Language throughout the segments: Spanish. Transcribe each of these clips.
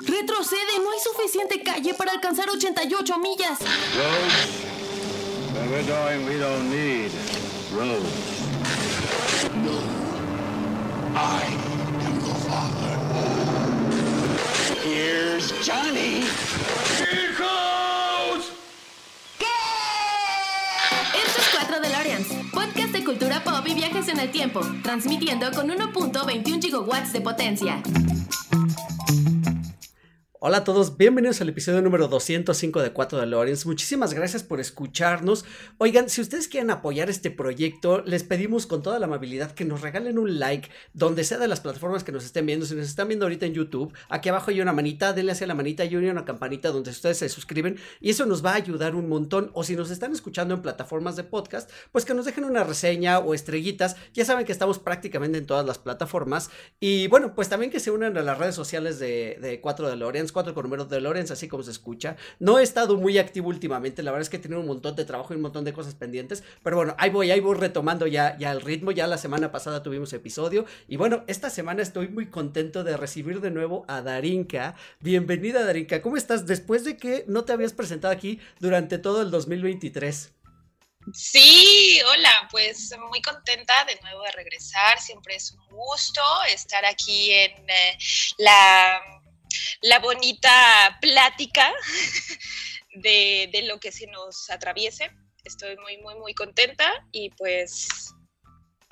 Retrocede, no hay suficiente calle para alcanzar 88 millas. Roads? Where we're going, we don't need roads. I am your father. Here's Johnny. Vehicles! Esto es 4 DeLoreans, podcast de cultura pop y viajes en el tiempo, transmitiendo con 1.21 gigawatts de potencia. Hola a todos, bienvenidos al episodio número 205 de 4 de Lawrence. Muchísimas gracias por escucharnos. Oigan, si ustedes quieren apoyar este proyecto, les pedimos con toda la amabilidad que nos regalen un like donde sea de las plataformas que nos estén viendo. Si nos están viendo ahorita en YouTube, aquí abajo hay una manita, denle hacia la manita y una campanita donde ustedes se suscriben y eso nos va a ayudar un montón. O si nos están escuchando en plataformas de podcast, pues que nos dejen una reseña o estrellitas. Ya saben que estamos prácticamente en todas las plataformas. Y bueno, pues también que se unan a las redes sociales de, de 4 de Lawrence 4 con número de Lorenz, así como se escucha. No he estado muy activo últimamente, la verdad es que he tenido un montón de trabajo y un montón de cosas pendientes, pero bueno, ahí voy, ahí voy retomando ya, ya el ritmo, ya la semana pasada tuvimos episodio y bueno, esta semana estoy muy contento de recibir de nuevo a Darinka. Bienvenida Darinka, ¿cómo estás? Después de que no te habías presentado aquí durante todo el 2023. Sí, hola, pues muy contenta de nuevo de regresar. Siempre es un gusto estar aquí en eh, la la bonita plática de, de, lo que se nos atraviese. Estoy muy, muy, muy contenta y pues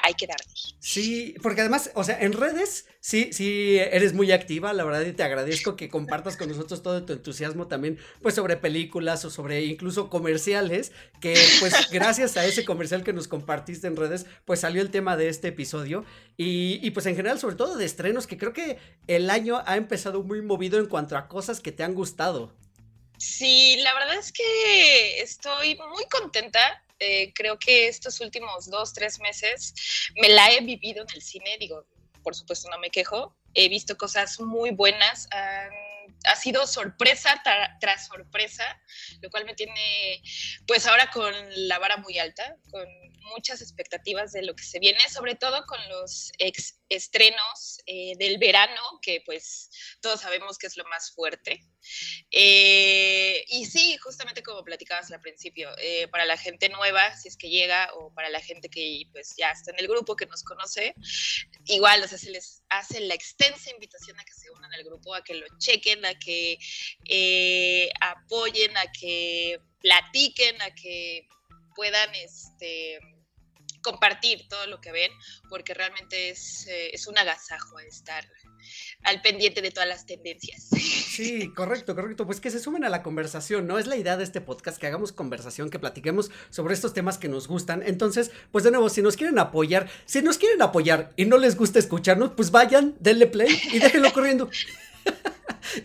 hay que darle. Sí, porque además, o sea, en redes sí, sí eres muy activa, la verdad, y te agradezco que compartas con nosotros todo tu entusiasmo también, pues sobre películas o sobre incluso comerciales, que pues gracias a ese comercial que nos compartiste en redes, pues salió el tema de este episodio. Y, y pues en general, sobre todo de estrenos, que creo que el año ha empezado muy movido en cuanto a cosas que te han gustado. Sí, la verdad es que estoy muy contenta eh, creo que estos últimos dos, tres meses me la he vivido en el cine, digo, por supuesto no me quejo, he visto cosas muy buenas, ha sido sorpresa tras sorpresa, lo cual me tiene pues ahora con la vara muy alta, con muchas expectativas de lo que se viene, sobre todo con los ex estrenos eh, del verano, que pues todos sabemos que es lo más fuerte. Eh, y sí, justamente como platicabas al principio, eh, para la gente nueva, si es que llega, o para la gente que pues ya está en el grupo, que nos conoce, igual, o sea, se les hace la extensa invitación a que se unan al grupo, a que lo chequen, a que eh, apoyen, a que platiquen, a que puedan este, compartir todo lo que ven, porque realmente es, eh, es un agasajo estar al pendiente de todas las tendencias. Sí, correcto, correcto. Pues que se sumen a la conversación, ¿no? Es la idea de este podcast, que hagamos conversación, que platiquemos sobre estos temas que nos gustan. Entonces, pues de nuevo, si nos quieren apoyar, si nos quieren apoyar y no les gusta escucharnos, pues vayan, denle play y déjenlo corriendo.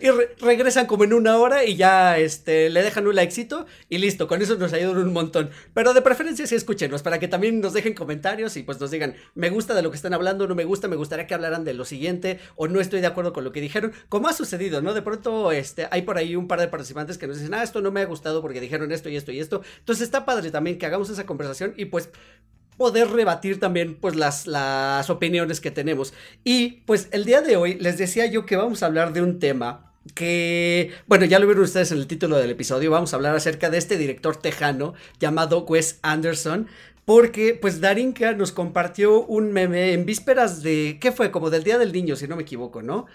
Y regresan como en una hora y ya este, le dejan un likecito y listo, con eso nos ayudan un montón. Pero de preferencia sí escúchenos para que también nos dejen comentarios y pues nos digan, me gusta de lo que están hablando, no me gusta, me gustaría que hablaran de lo siguiente o no estoy de acuerdo con lo que dijeron, como ha sucedido, ¿no? De pronto este, hay por ahí un par de participantes que nos dicen, ah, esto no me ha gustado porque dijeron esto y esto y esto. Entonces está padre también que hagamos esa conversación y pues poder rebatir también pues las, las opiniones que tenemos. Y pues el día de hoy les decía yo que vamos a hablar de un tema que, bueno, ya lo vieron ustedes en el título del episodio, vamos a hablar acerca de este director tejano llamado Wes Anderson, porque pues Darinka nos compartió un meme en vísperas de, ¿qué fue? Como del Día del Niño, si no me equivoco, ¿no?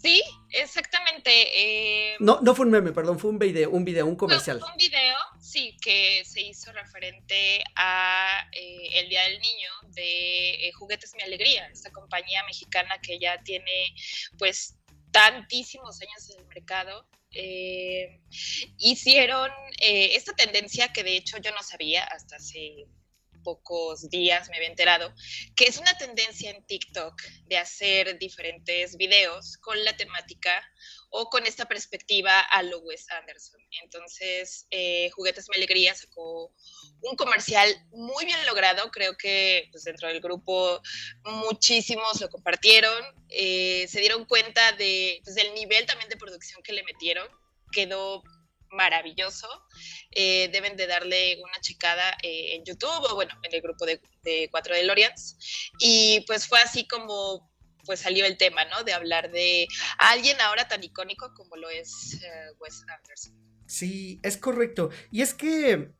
Sí, exactamente. Eh, no, no fue un meme, perdón, fue un video, un video, un comercial. un video, sí, que se hizo referente a eh, el Día del Niño de eh, Juguetes Mi Alegría, esta compañía mexicana que ya tiene pues tantísimos años en el mercado. hicieron esta tendencia que de hecho yo no sabía hasta hace pocos días me había enterado, que es una tendencia en TikTok de hacer diferentes videos con la temática o con esta perspectiva a lo Wes Anderson. Entonces, eh, Juguetes Me Alegría sacó un comercial muy bien logrado, creo que pues, dentro del grupo muchísimos lo compartieron, eh, se dieron cuenta de, pues, del nivel también de producción que le metieron, quedó maravilloso. Eh, deben de darle una checada eh, en YouTube o bueno, en el grupo de, de 4 DeLoreans. Y pues fue así como pues salió el tema, ¿no? De hablar de alguien ahora tan icónico como lo es eh, Wes Anderson. Sí, es correcto. Y es que,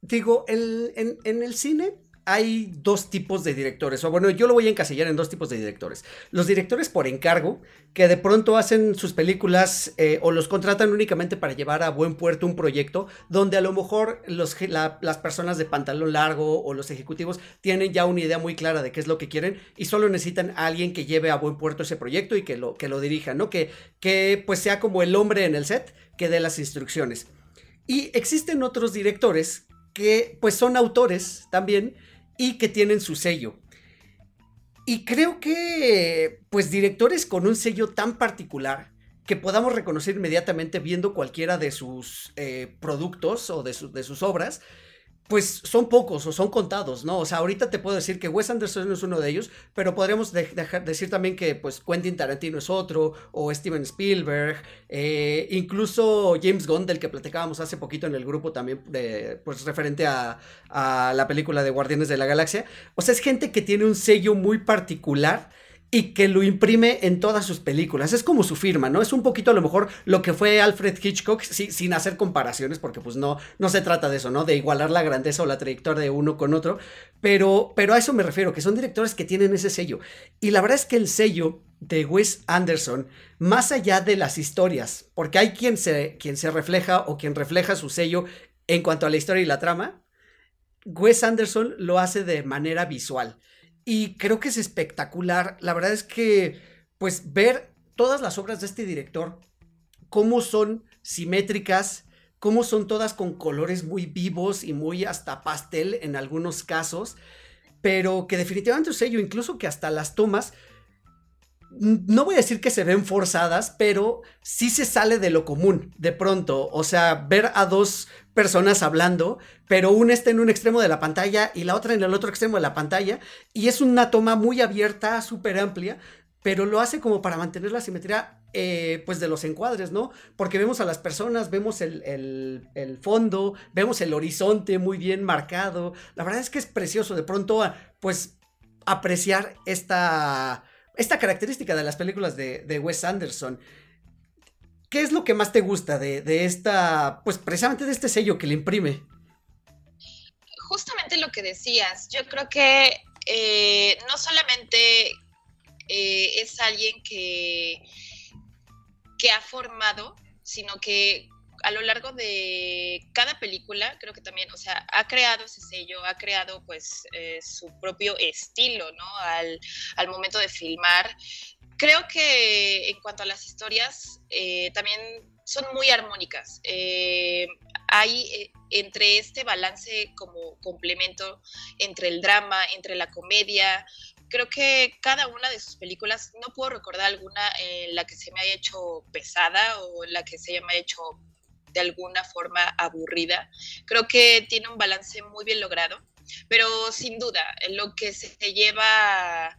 digo, en, en el cine hay dos tipos de directores, o bueno, yo lo voy a encasillar en dos tipos de directores. Los directores por encargo, que de pronto hacen sus películas eh, o los contratan únicamente para llevar a buen puerto un proyecto, donde a lo mejor los, las personas de pantalón largo o los ejecutivos tienen ya una idea muy clara de qué es lo que quieren y solo necesitan a alguien que lleve a buen puerto ese proyecto y que lo, que lo dirija, ¿no? Que, que pues sea como el hombre en el set que dé las instrucciones. Y existen otros directores que pues son autores también y que tienen su sello. Y creo que, pues, directores con un sello tan particular que podamos reconocer inmediatamente viendo cualquiera de sus eh, productos o de, de sus obras, pues son pocos o son contados, ¿no? O sea, ahorita te puedo decir que Wes Anderson es uno de ellos, pero podríamos decir también que pues Quentin Tarantino es otro, o Steven Spielberg, eh, incluso James Gunn, del que platicábamos hace poquito en el grupo también, pues referente a, a la película de Guardianes de la Galaxia. O sea, es gente que tiene un sello muy particular y que lo imprime en todas sus películas. Es como su firma, ¿no? Es un poquito a lo mejor lo que fue Alfred Hitchcock, sin hacer comparaciones, porque pues no, no se trata de eso, ¿no? De igualar la grandeza o la trayectoria de uno con otro, pero, pero a eso me refiero, que son directores que tienen ese sello. Y la verdad es que el sello de Wes Anderson, más allá de las historias, porque hay quien se, quien se refleja o quien refleja su sello en cuanto a la historia y la trama, Wes Anderson lo hace de manera visual. Y creo que es espectacular. La verdad es que, pues, ver todas las obras de este director, cómo son simétricas, cómo son todas con colores muy vivos y muy hasta pastel en algunos casos, pero que definitivamente es sello, incluso que hasta las tomas no voy a decir que se ven forzadas, pero sí se sale de lo común de pronto. O sea, ver a dos personas hablando, pero una está en un extremo de la pantalla y la otra en el otro extremo de la pantalla. Y es una toma muy abierta, súper amplia, pero lo hace como para mantener la simetría eh, pues de los encuadres, ¿no? Porque vemos a las personas, vemos el, el, fondo, vemos el horizonte muy bien marcado. La verdad es que es precioso de pronto, pues, apreciar esta esta característica de las películas de, Wes Anderson. ¿Qué es lo que más te gusta de, esta, pues precisamente de este sello que le imprime? Justamente lo que decías, yo creo que eh, no solamente eh, es alguien que, que ha formado, sino que a lo largo de cada película, creo que también, o sea, ha creado ese sello, ha creado pues eh, su propio estilo, ¿no? Al, momento de filmar. Creo que en cuanto a las historias, eh, también son muy armónicas. Eh, hay entre este balance como complemento entre el drama, entre la comedia, creo que cada una de sus películas, no puedo recordar alguna en la que se me haya hecho pesada o en la que se me haya hecho de alguna forma aburrida. Creo que tiene un balance muy bien logrado, pero sin duda, lo que se lleva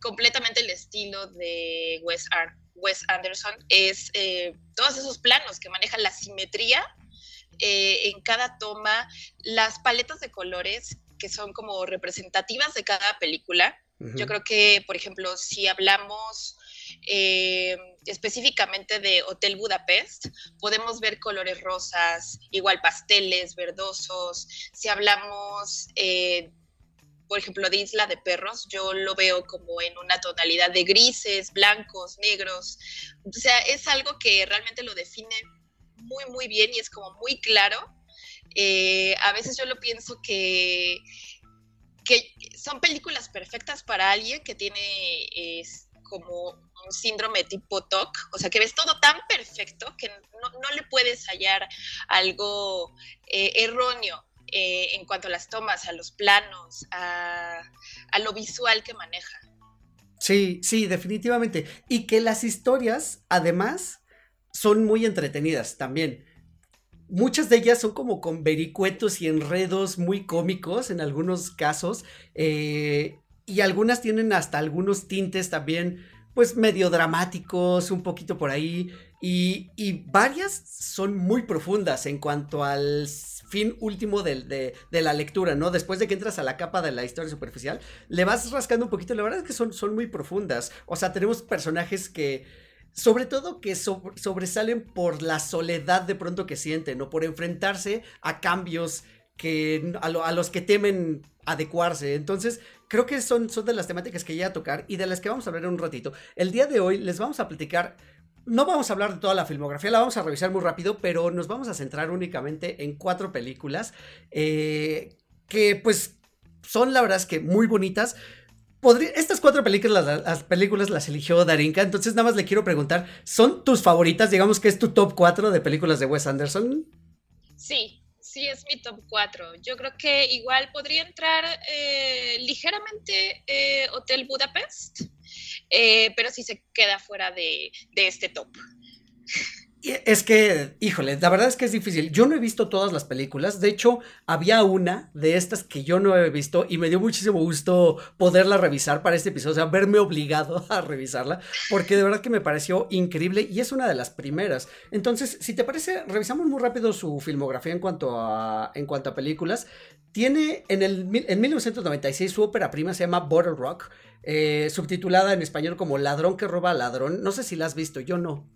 completamente el estilo de Wes, Anderson es eh, todos esos planos que manejan la simetría eh, en cada toma, las paletas de colores que son como representativas de cada película. Yo creo que, por ejemplo, si hablamos eh, específicamente de Hotel Budapest, podemos ver colores rosas, igual pasteles, verdosos. Si hablamos, eh, por ejemplo, de Isla de Perros, yo lo veo como en una tonalidad de grises, blancos, negros. O sea, es algo que realmente lo define muy, muy bien y es como muy claro. Eh, a veces yo lo pienso que, que son películas perfectas para alguien que tiene como un síndrome tipo TOC, o sea, que ves todo tan perfecto que no, le puedes hallar algo eh, erróneo eh, en cuanto a las tomas, a los planos, a, a lo visual que maneja. Sí, sí, definitivamente. Y que las historias, además, son muy entretenidas también. Muchas de ellas son como con vericuetos y enredos muy cómicos en algunos casos. Eh, y algunas tienen hasta algunos tintes también pues medio dramáticos, un poquito por ahí. Y, y varias son muy profundas en cuanto al fin último de, de, de, la lectura, ¿no? Después de que entras a la capa de la historia superficial, le vas rascando un poquito. La verdad es que son, son muy profundas. O sea, tenemos personajes que sobre todo que sobresalen por la soledad de pronto que sienten o por enfrentarse a cambios que a, a, los que temen adecuarse. Entonces, creo que son, son de las temáticas que ya a tocar y de las que vamos a hablar en un ratito. El día de hoy les vamos a platicar. No vamos a hablar de toda la filmografía, la vamos a revisar muy rápido, pero nos vamos a centrar únicamente en cuatro películas eh, que pues son la verdad es que muy bonitas estas cuatro películas las, las, películas las eligió Darinka, entonces nada más le quiero preguntar, ¿son tus favoritas? Digamos que es tu top 4 de películas de Wes Anderson. Sí, sí es mi top 4. Yo creo que igual podría entrar eh, ligeramente eh, Hotel Budapest, eh, pero sí se queda fuera de, de este top. Es que, híjole, la verdad es que es difícil. Yo no he visto todas las películas. De hecho, había una de estas que yo no he visto y me dio muchísimo gusto poderla revisar para este episodio, o sea, verme obligado a revisarla, porque de verdad que me pareció increíble y es una de las primeras. Entonces, si te parece, revisamos muy rápido su filmografía en cuanto a, en cuanto a películas. Tiene en, el, en 1996 su ópera prima se llama Bottle Rock, eh, subtitulada en español como Ladrón que roba a ladrón. No sé si la has visto, yo no.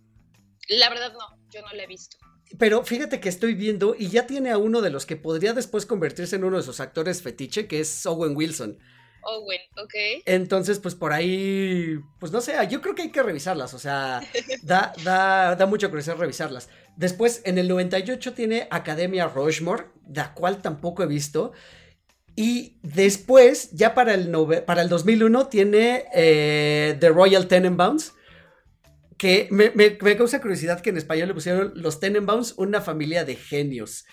La verdad no, yo no la he visto. Pero fíjate que estoy viendo y ya tiene a uno de los que podría después convertirse en uno de sus actores fetiche, que es Owen Wilson. Owen, ok. Entonces, pues por ahí, pues no sé, yo creo que hay que revisarlas, o sea, da, da, da mucha curiosidad revisarlas. Después, en el 98 tiene Academia Rushmore, la cual tampoco he visto. Y después, ya para el, para el 2001, tiene eh, The Royal Tenenbaums, que me, me, me, causa curiosidad que en español le pusieron los Tenenbaums, una familia de genios.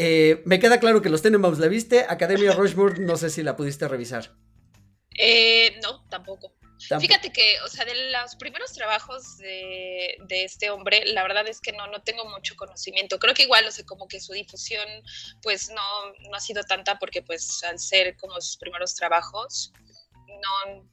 Eh, me queda claro que los Tenenbaums la viste, Academia Rushmore, no sé si la pudiste revisar. Eh, no, tampoco. tampoco. Fíjate que, o sea, de los primeros trabajos de, de, este hombre, la verdad es que no, no tengo mucho conocimiento. Creo que igual, o sea, como que su difusión, pues no, no ha sido tanta porque, pues, al ser como sus primeros trabajos, no,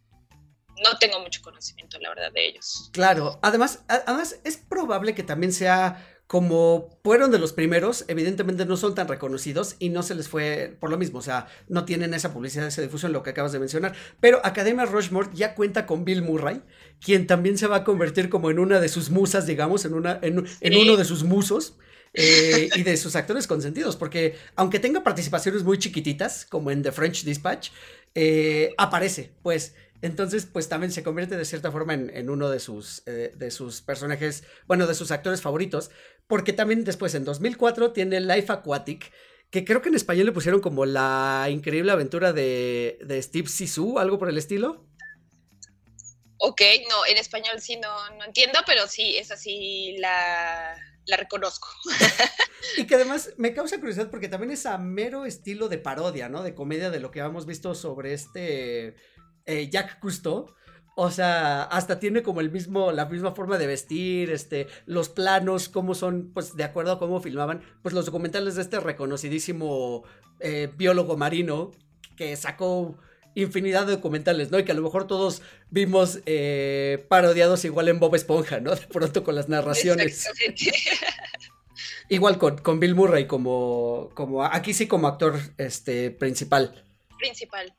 no tengo mucho conocimiento, la verdad, de ellos. Claro, además, además es probable que también sea como fueron de los primeros, evidentemente no son tan reconocidos y no se les fue por lo mismo, o sea, no tienen esa publicidad, esa difusión, lo que acabas de mencionar. Pero Academia Rushmore ya cuenta con Bill Murray, quien también se va a convertir como en una de sus musas, digamos, en, una, en, sí. uno de sus musos. Eh, y de sus actores consentidos, porque aunque tenga participaciones muy chiquititas, como en The French Dispatch, eh, aparece, pues. Entonces, pues también se convierte de cierta forma en, en uno de sus, eh, de sus personajes, bueno, de sus actores favoritos, porque también después en 2004 tiene Life Aquatic, que creo que en español le pusieron como la increíble aventura de, de Steve Sisu, algo por el estilo. Ok, no, en español sí no, no entiendo, pero sí, es así la, la reconozco. y que además me causa curiosidad porque también es a mero estilo de parodia, ¿no? De comedia de lo que hemos visto sobre este eh, Jack Cousteau. O sea, hasta tiene como el mismo, la misma forma de vestir, este, los planos, cómo son, pues, de acuerdo a cómo filmaban, pues los documentales de este reconocidísimo eh, biólogo marino que sacó infinidad de documentales, ¿no? Y que a lo mejor todos vimos eh, parodiados igual en Bob Esponja, ¿no? De pronto con las narraciones. igual con, con, Bill Murray como, como, aquí sí como actor este, principal. Principal.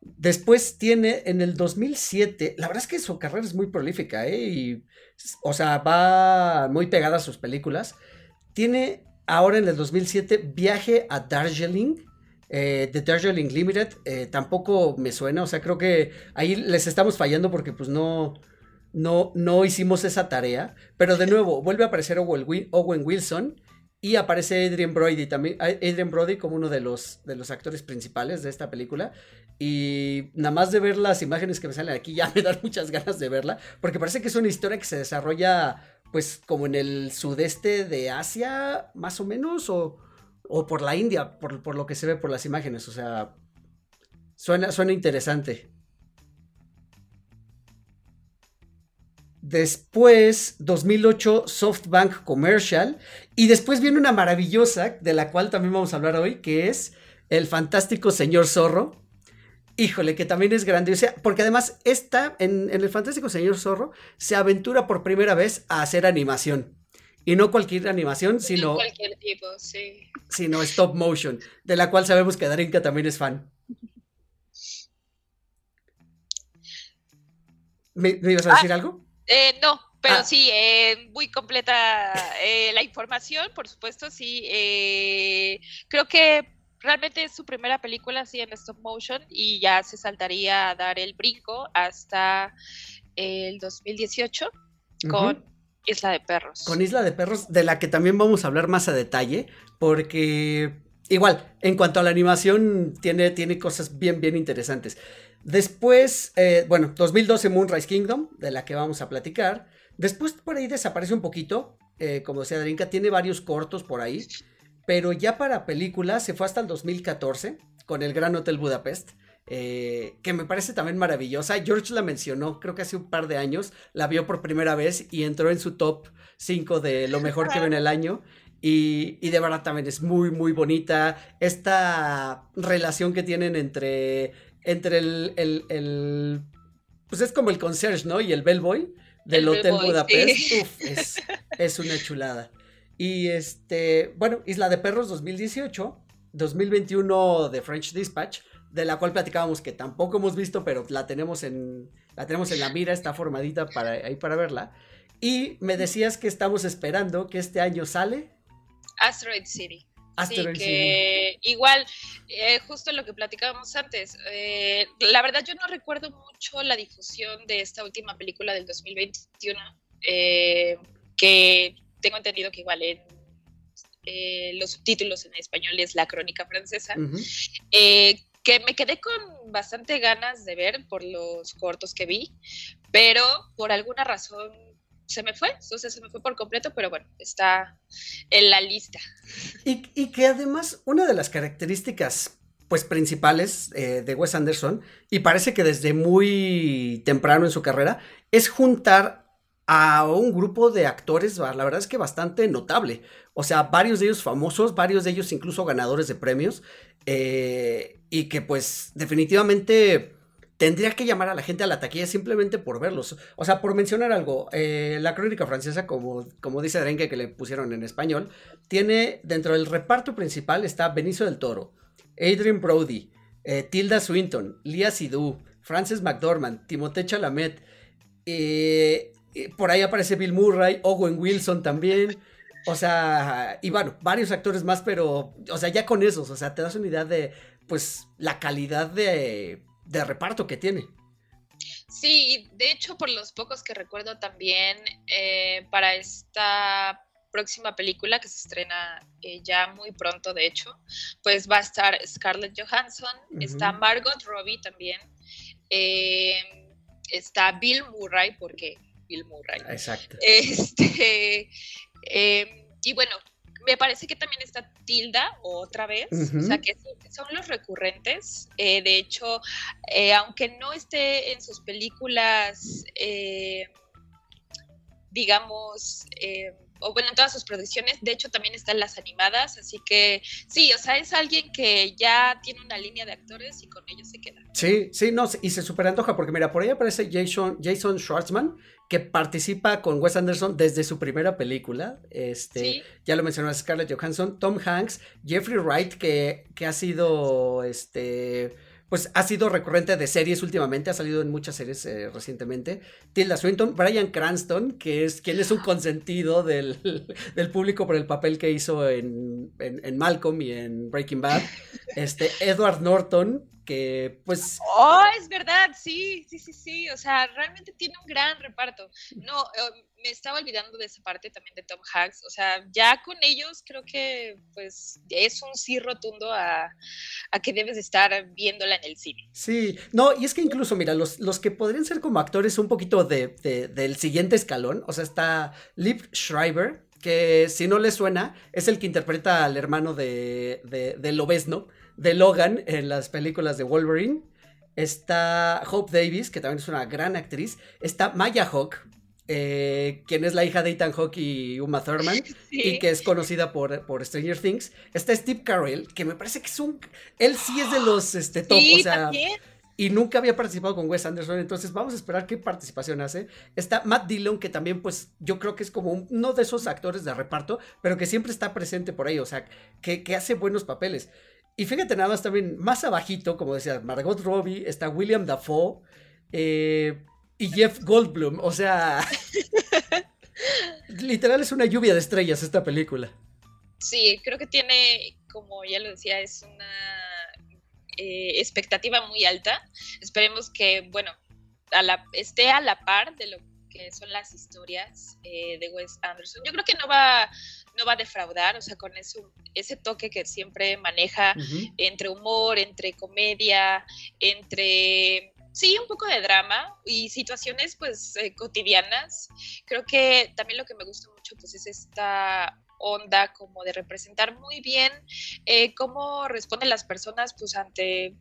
Después tiene en el 2007, la verdad es que su carrera es muy prolífica, ¿eh? Y, o sea, va muy pegada a sus películas. Tiene ahora en el 2007 Viaje a Darjeeling, eh, The Darjeeling Limited, eh, tampoco me suena, o sea, creo que ahí les estamos fallando porque pues no, no, no hicimos esa tarea, pero de nuevo, vuelve a aparecer Owen, Owen Wilson y aparece Adrian Brody también, Adrian Brody como uno de los, de los actores principales de esta película. Y nada más de ver las imágenes que me salen aquí ya me dan muchas ganas de verla, porque parece que es una historia que se desarrolla pues como en el sudeste de Asia, más o menos, o, o por la India, por, por, lo que se ve por las imágenes, o sea, suena, suena interesante. Después, 2008, SoftBank Commercial. Y después viene una maravillosa, de la cual también vamos a hablar hoy, que es El Fantástico Señor Zorro. Híjole, que también es sea, porque además esta, en, en, el Fantástico Señor Zorro, se aventura por primera vez a hacer animación. Y no cualquier animación, sino. No cualquier tipo, sí. Sino stop motion, de la cual sabemos que Darinka también es fan. ¿Me, me ibas a decir Ah, algo? Eh, no, pero Ah. sí, eh, muy completa eh, la información, por supuesto, sí. eh, creo que realmente es su primera película así en stop motion y ya se saltaría a dar el brinco hasta el 2018 con Ujú. Isla de Perros. Con Isla de Perros, de la que también vamos a hablar más a detalle, porque igual, en cuanto a la animación, tiene, tiene cosas bien, bien interesantes. Después, eh, bueno, 2012 Moonrise Kingdom, de la que vamos a platicar. Después por ahí desaparece un poquito, eh, como decía Drinka, tiene varios cortos por ahí, pero ya para películas se fue hasta el 2014 con el Gran Hotel Budapest. eh, que me parece también maravillosa. George la mencionó, creo que hace un par de años, la vio por primera vez y entró en su top 5 de lo mejor que ve en el año. Y, y de verdad también es muy, muy bonita. Esta relación que tienen entre, entre el, el- el- Pues es como el concierge, ¿no? Y el bellboy del El Hotel bellboy, Budapest. sí. Uf, es, es una chulada. Y este, bueno, Isla de Perros 2018, 2021 de French Dispatch, de la cual platicábamos que tampoco hemos visto, pero la tenemos en, la tenemos en la mira, está formadita para, ahí para verla. Y me decías que estamos esperando que este año sale Asteroid City. Sí, que igual, eh, justo lo que platicábamos antes, eh, la verdad yo no recuerdo mucho la difusión de esta última película del 2021, eh, que tengo entendido que igual en eh, los subtítulos en español es La Crónica Francesa, Ujú. eh, que me quedé con bastante ganas de ver por los cortos que vi, pero por alguna razón se me fue, o sea, se me fue por completo, pero bueno, está en la lista. Y, y que además una de las características pues principales eh, de Wes Anderson, y parece que desde muy temprano en su carrera, es juntar a un grupo de actores, la verdad es que bastante notable. O sea, varios de ellos famosos, varios de ellos incluso ganadores de premios, eh, y que pues definitivamente tendría que llamar a la gente a la taquilla simplemente por verlos. O sea, por mencionar algo, eh, la crónica francesa, como, como dice Drenke que le pusieron en español, tiene dentro del reparto principal está Benicio del Toro, Adrian Brody, eh, Tilda Swinton, Lia Sidhu, Frances McDormand, Timothée Chalamet, eh, por ahí aparece Bill Murray, Owen Wilson también. O sea, y bueno, varios actores más, pero, o sea, ya con esos, o sea, te das una idea de, pues, la calidad de, de reparto que tiene. Sí, de hecho, por los pocos que recuerdo también, eh, para esta próxima película que se estrena eh, ya muy pronto, de hecho, pues va a estar Scarlett Johansson, está Margot Robbie también, eh, está Bill Murray, porque Bill Murray. Exacto. Este, eh, y bueno, me parece que también está Tilda otra vez, o sea que son los recurrentes. Eh, de hecho, eh, aunque no esté en sus películas, eh, digamos, eh, o bueno, en todas sus producciones, de hecho también están las animadas, así que sí, o sea, es alguien que ya tiene una línea de actores y con ellos se queda. Sí, sí, no, y se super antoja porque mira, por ahí aparece Jason, Jason Schwartzman, que participa con Wes Anderson desde su primera película. Este, Sí. ya lo mencionó Scarlett Johansson, Tom Hanks, Jeffrey Wright, que, que ha sido este. Pues ha sido recurrente de series últimamente, ha salido en muchas series eh, recientemente. Tilda Swinton, Brian Cranston, que es quien es un consentido del, del público por el papel que hizo en, en, en Malcolm y en Breaking Bad. Este, Edward Norton, que pues Oh, es verdad, sí, sí, sí, sí. O sea, realmente tiene un gran reparto. No, eh, me estaba olvidando de esa parte también de Tom Hanks. O sea, ya con ellos creo que pues es un sí rotundo a, a que debes estar viéndola en el cine. Sí, no, y es que incluso, mira, los, los que podrían ser como actores un poquito de, de- del siguiente escalón, o sea, está Liv Schreiber, que si no le suena, es el que interpreta al hermano de, de, de Lobezno, de Logan, en las películas de Wolverine. Está Hope Davis, que también es una gran actriz. Está Maya Hawke, eh, quien es la hija de Ethan Hawke y Uma Thurman y que es conocida por, por Stranger Things. Está Steve Carell, que me parece que es un... Él sí es de los este, top, Sí, o sea... también. y nunca había participado con Wes Anderson, entonces vamos a esperar qué participación hace. Está Matt Dillon, que también pues yo creo que es como uno de esos actores de reparto, pero que siempre está presente por ahí, o sea, que, que hace buenos papeles. Y fíjate nada más también, más abajito, como decía, Margot Robbie, está William Dafoe eh, y Jeff Goldblum, o sea, literal es una lluvia de estrellas esta película. Sí, creo que tiene, como ya lo decía, es una eh, expectativa muy alta. Esperemos que, bueno, esté a la par de lo que son las historias eh, de Wes Anderson. Yo creo que no va, no va a defraudar, o sea, con eso, ese toque que siempre maneja entre humor, entre comedia, entre sí, un poco de drama y situaciones pues eh, cotidianas. Creo que también lo que me gusta mucho pues es esta onda como de representar muy bien eh, cómo responden las personas pues ante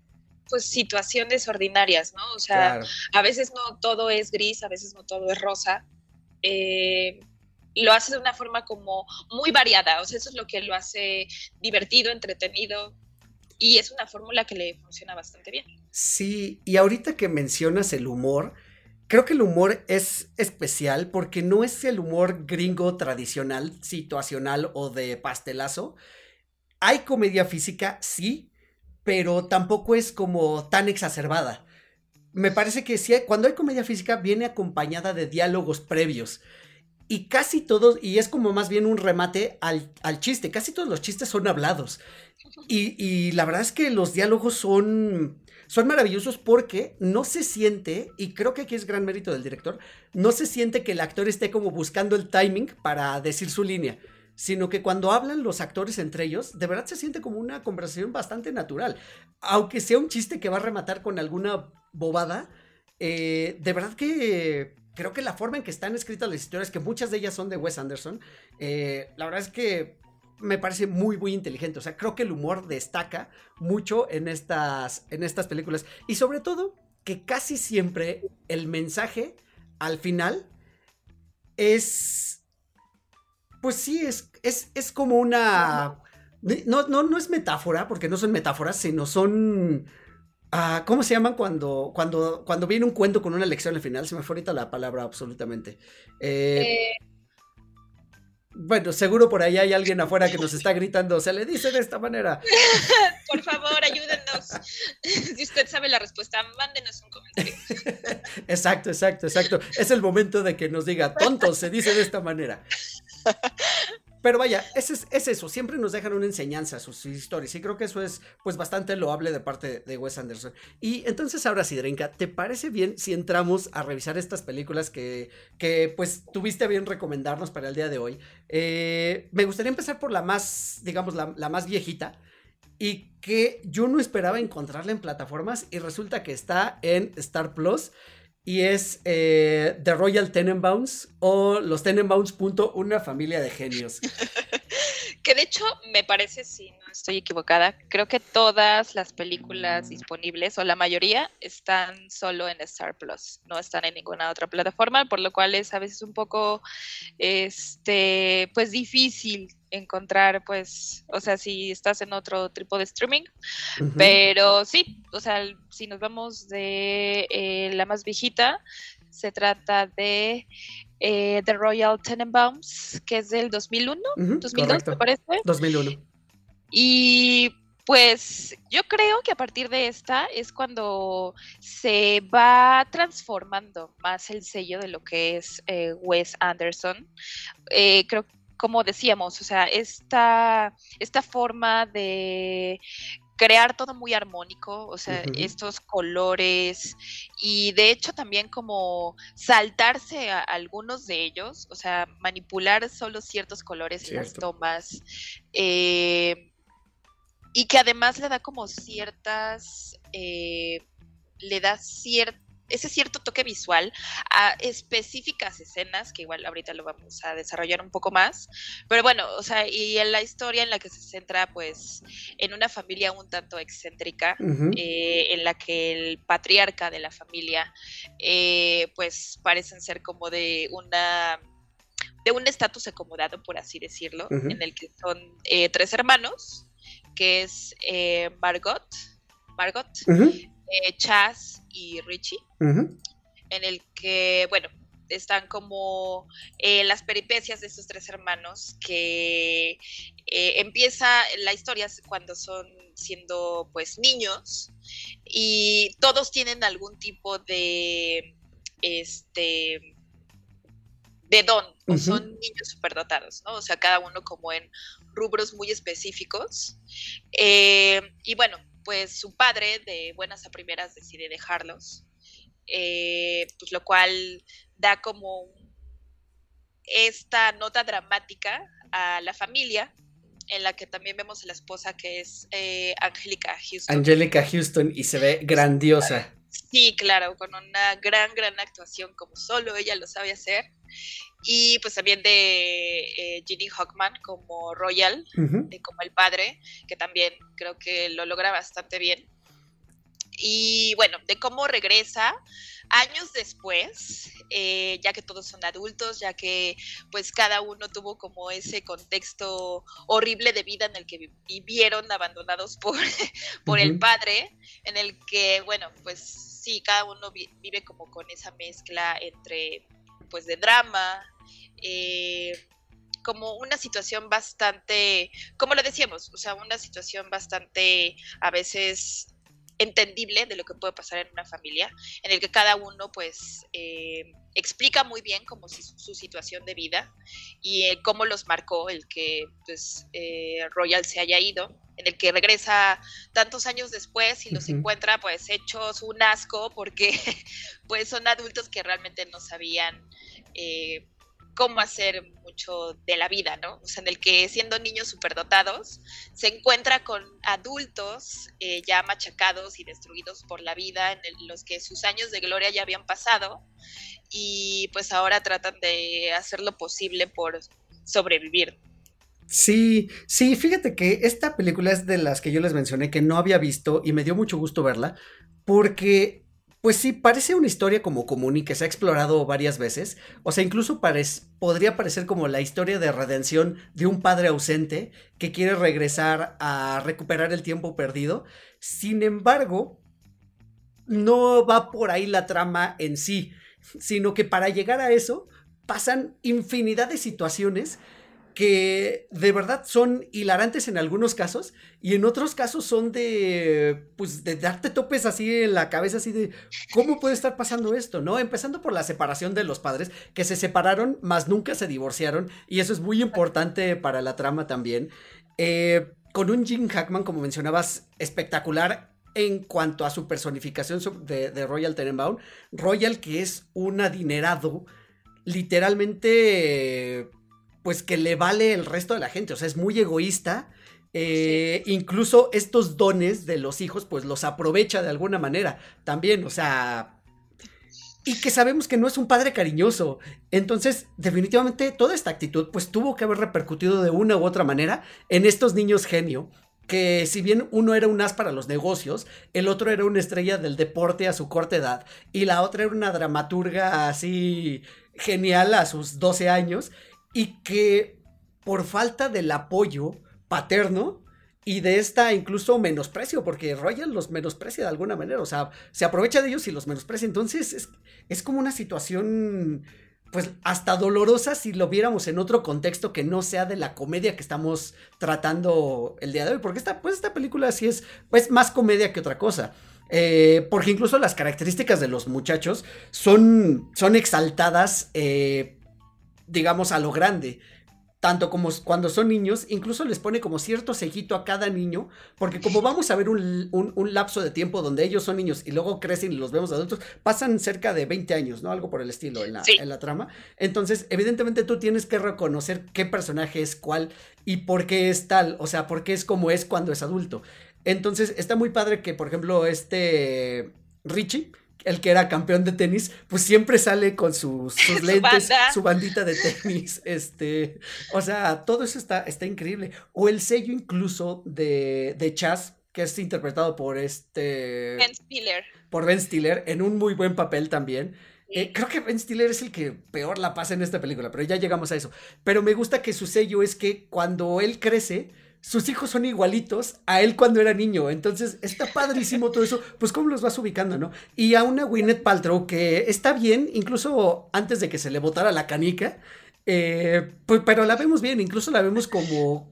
pues situaciones ordinarias, ¿no? O sea, a veces no todo es gris, a veces no todo es rosa. Eh, lo hace de una forma como muy variada, o sea, eso es lo que lo hace divertido, entretenido, y es una fórmula que le funciona bastante bien. Sí, y ahorita que mencionas el humor, Creo que el humor es especial porque no es el humor gringo tradicional, situacional o de pastelazo. Hay comedia física, sí, pero tampoco es como tan exacerbada. Me parece que sí, cuando hay comedia física viene acompañada de diálogos previos. Y casi todos, y es como más bien un remate al, chiste, casi todos los chistes son hablados. Y, y la verdad es que los diálogos son son maravillosos porque no se siente, y creo que aquí es gran mérito del director, no se siente que el actor esté como buscando el timing para decir su línea sino que cuando hablan los actores entre ellos, de verdad se siente como una conversación bastante natural. Aunque sea un chiste que va a rematar con alguna bobada, eh, de verdad que creo que la forma en que están escritas las historias, que muchas de ellas son de Wes Anderson, eh, la verdad es que me parece muy, muy inteligente. O sea, creo que el humor destaca mucho en estas, en estas películas. Y sobre todo, que casi siempre el mensaje al final es. Pues sí, es, es, es como una. No, no, no es metáfora, porque no son metáforas, sino son. Ah, ¿Cómo se llaman cuando, cuando, cuando viene un cuento con una lección al final? Se me fue ahorita la palabra absolutamente. eh, eh bueno, seguro por ahí hay alguien afuera que nos está gritando, se le dice de esta manera. por favor, ayúdenos. Si usted sabe la respuesta, mándenos un comentario. Exacto, exacto, exacto. Es el momento de que nos diga, tonto, se dice de esta manera. Pero vaya, es, es, eso, siempre nos dejan una enseñanza a sus historias y creo que eso es pues bastante loable de parte de Wes Anderson. Y entonces ahora sí, Drenka, ¿te parece bien si entramos a revisar estas películas que, que pues tuviste bien recomendarnos para el día de hoy? Eh, me gustaría empezar por la más, digamos, la, la más viejita y que yo no esperaba encontrarla en plataformas y resulta que está en Star Plus y es eh, The Royal Tenenbaums o los Tenenbaums. Una familia de genios. que de hecho me parece, si no estoy equivocada, creo que todas las películas disponibles o la mayoría están solo en Star Plus, no están en ninguna otra plataforma, por lo cual es a veces un poco, este, pues difícil encontrar, pues, o sea, si estás en otro tipo de streaming, pero sí, o sea, si nos vamos de eh, la más viejita, se trata de eh, The Royal Tenenbaums, que es del 2001, 2002, me parece. 2001. Y pues yo creo que a partir de esta es cuando se va transformando más el sello de lo que es eh, Wes Anderson. Eh, creo como decíamos, o sea, esta, esta forma de crear todo muy armónico, o sea, estos colores y de hecho también como saltarse a algunos de ellos, o sea, manipular solo ciertos colores en las tomas eh, y que además le da como ciertas, eh, le da ciertas ese cierto toque visual a específicas escenas, que igual ahorita lo vamos a desarrollar un poco más, pero bueno, o sea, y en la historia en la que se centra pues en una familia un tanto excéntrica, eh, en la que el patriarca de la familia eh, pues parecen ser como de una de un estatus acomodado, por así decirlo, en el que son eh, tres hermanos, que es Margot, Margot, eh, Chaz y Richie, en el que, bueno, están como eh, las peripecias de estos tres hermanos que eh, empieza la historia cuando son siendo pues niños y todos tienen algún tipo de este de don o son niños superdotados, ¿no? O sea, cada uno como en rubros muy específicos. Eh, y bueno, pues su padre de buenas a primeras decide dejarlos, eh, pues lo cual da como esta nota dramática a la familia, en la que también vemos a la esposa que es eh, Angélica Houston. Angelica Houston y se ve grandiosa. Sí, claro, con una gran, gran actuación como solo ella lo sabe hacer. Y pues también de eh, Ginny Hockman como Royal, eh, como el padre, que también creo que lo logra bastante bien. Y bueno, de cómo regresa años después, eh, ya que todos son adultos, ya que pues cada uno tuvo como ese contexto horrible de vida en el que vi- vivieron abandonados por, por el padre, en el que, bueno, pues sí, cada uno vi- vive como con esa mezcla entre pues de drama, eh, como una situación bastante, como lo decíamos, o sea, una situación bastante a veces entendible de lo que puede pasar en una familia, en el que cada uno pues eh, explica muy bien como si, su situación de vida y eh, cómo los marcó el que pues eh, Royal se haya ido, en el que regresa tantos años después y los encuentra pues hechos un asco porque pues son adultos que realmente no sabían cómo hacer mucho de la vida, ¿no? O sea, en el que siendo niños superdotados se encuentra con adultos eh, ya machacados y destruidos por la vida, en los que sus años de gloria ya habían pasado y pues ahora tratan de hacer lo posible por sobrevivir. Sí, sí, fíjate que esta película es de las que yo les mencioné que no había visto y me dio mucho gusto verla porque, pues sí, parece una historia como común y que se ha explorado varias veces. O sea, incluso podría parecer como la historia de redención de un padre ausente que quiere regresar a recuperar el tiempo perdido. Sin embargo, no va por ahí la trama en sí, sino que para llegar a eso pasan infinidad de situaciones que de verdad son hilarantes en algunos casos y en otros casos son de pues de darte topes así en la cabeza así de cómo puede estar pasando esto, ¿no? Empezando por la separación de los padres que se separaron más nunca se divorciaron y eso es muy importante para la trama también. Eh, con un Jim Hackman como mencionabas espectacular en cuanto a su personificación de, de Royal Tenenbaum, Royal que es un adinerado literalmente pues que le vale el resto de la gente, o sea, es muy egoísta. eh, Incluso estos dones de los hijos, pues los aprovecha de alguna manera también, o sea, y que sabemos que no es un padre cariñoso. Entonces, definitivamente toda esta actitud, pues tuvo que haber repercutido de una u otra manera en estos niños genio. Que si bien uno era un as para los negocios, el otro era una estrella del deporte a su corta edad, y la otra era una dramaturga así genial a sus 12 años, y que por falta del apoyo paterno y de esta incluso menosprecio, porque Royal los menosprecia de alguna manera, o sea, se aprovecha de ellos y los menosprecia, entonces es, es como una situación pues hasta dolorosa si lo viéramos en otro contexto que no sea de la comedia que estamos tratando el día de hoy, porque esta, pues esta película sí es pues más comedia que otra cosa. Eh, porque incluso las características de los muchachos son, son exaltadas, eh, digamos, a lo grande. Tanto como cuando son niños, incluso les pone como cierto sellito a cada niño, porque como vamos a ver un, un- un lapso de tiempo donde ellos son niños y luego crecen y los vemos adultos, pasan cerca de 20 años, ¿no? Algo por el estilo en la, Sí. en la trama. Entonces, evidentemente tú tienes que reconocer qué personaje es cuál y por qué es tal, o sea, por qué es como es cuando es adulto. Entonces, está muy padre que, por ejemplo, este Richie, el que era campeón de tenis, pues siempre sale con sus, sus Su lentes, su bandita de tenis, este, o sea, todo eso está, está increíble. O el sello incluso de, de Chaz, que es interpretado por este, Ben Stiller. por Ben Stiller, en un muy buen papel también. Eh, creo que Ben Stiller es el que peor la pasa en esta película, pero ya llegamos a eso. Pero me gusta que su sello es que cuando él crece, sus hijos son igualitos a él cuando era niño. Entonces, está padrísimo todo eso. Pues, ¿cómo los vas ubicando, no? Y a una Gwyneth Paltrow que está bien, incluso antes de que se le botara la canica. Eh, pues, pero la vemos bien, incluso la vemos como,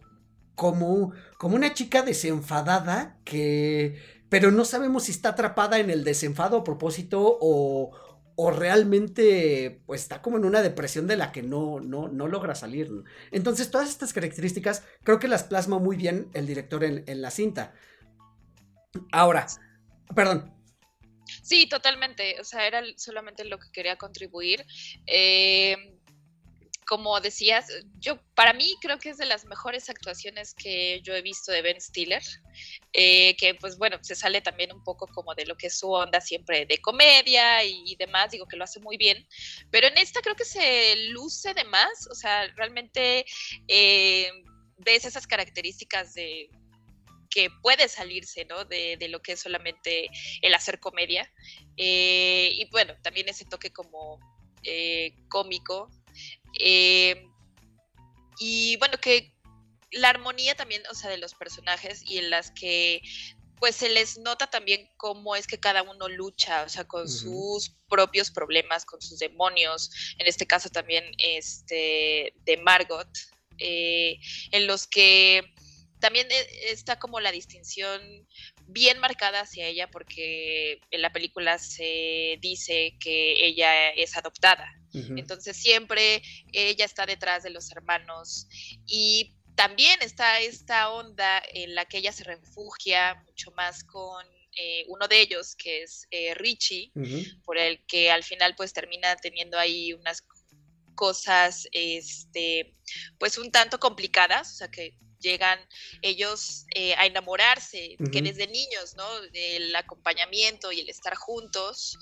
como, como una chica desenfadada que, pero no sabemos si está atrapada en el desenfado a propósito o, o realmente pues está como en una depresión de la que no, no, no logra salir. Entonces todas estas características creo que las plasma muy bien el director en, en la cinta. Ahora, perdón. Sí, totalmente. O sea, era solamente lo que quería contribuir. Eh, como decías, yo para mí creo que es de las mejores actuaciones que yo he visto de Ben Stiller, eh, que pues bueno, se sale también un poco como de lo que es su onda siempre de comedia y, demás, digo que lo hace muy bien, pero en esta creo que se luce de más, o sea, realmente eh, ves esas características de que puede salirse, ¿no? De, de, lo que es solamente el hacer comedia. Eh, y bueno, también ese toque como cómico eh, y bueno, que la armonía también, o sea, de los personajes y en las que pues se les nota también cómo es que cada uno lucha, o sea, con sus propios problemas, con sus demonios, en este caso también este, de Margot, eh, en los que también e, está como la distinción bien marcada hacia ella porque en la película se dice que ella es adoptada. Entonces siempre ella está detrás de los hermanos y también está esta onda en la que ella se refugia mucho más con eh, uno de ellos, que es eh, Richie, por el que al final pues termina teniendo ahí unas cosas, este, pues un tanto complicadas, o sea que llegan ellos eh, a enamorarse, que desde niños, ¿no? El acompañamiento y el estar juntos,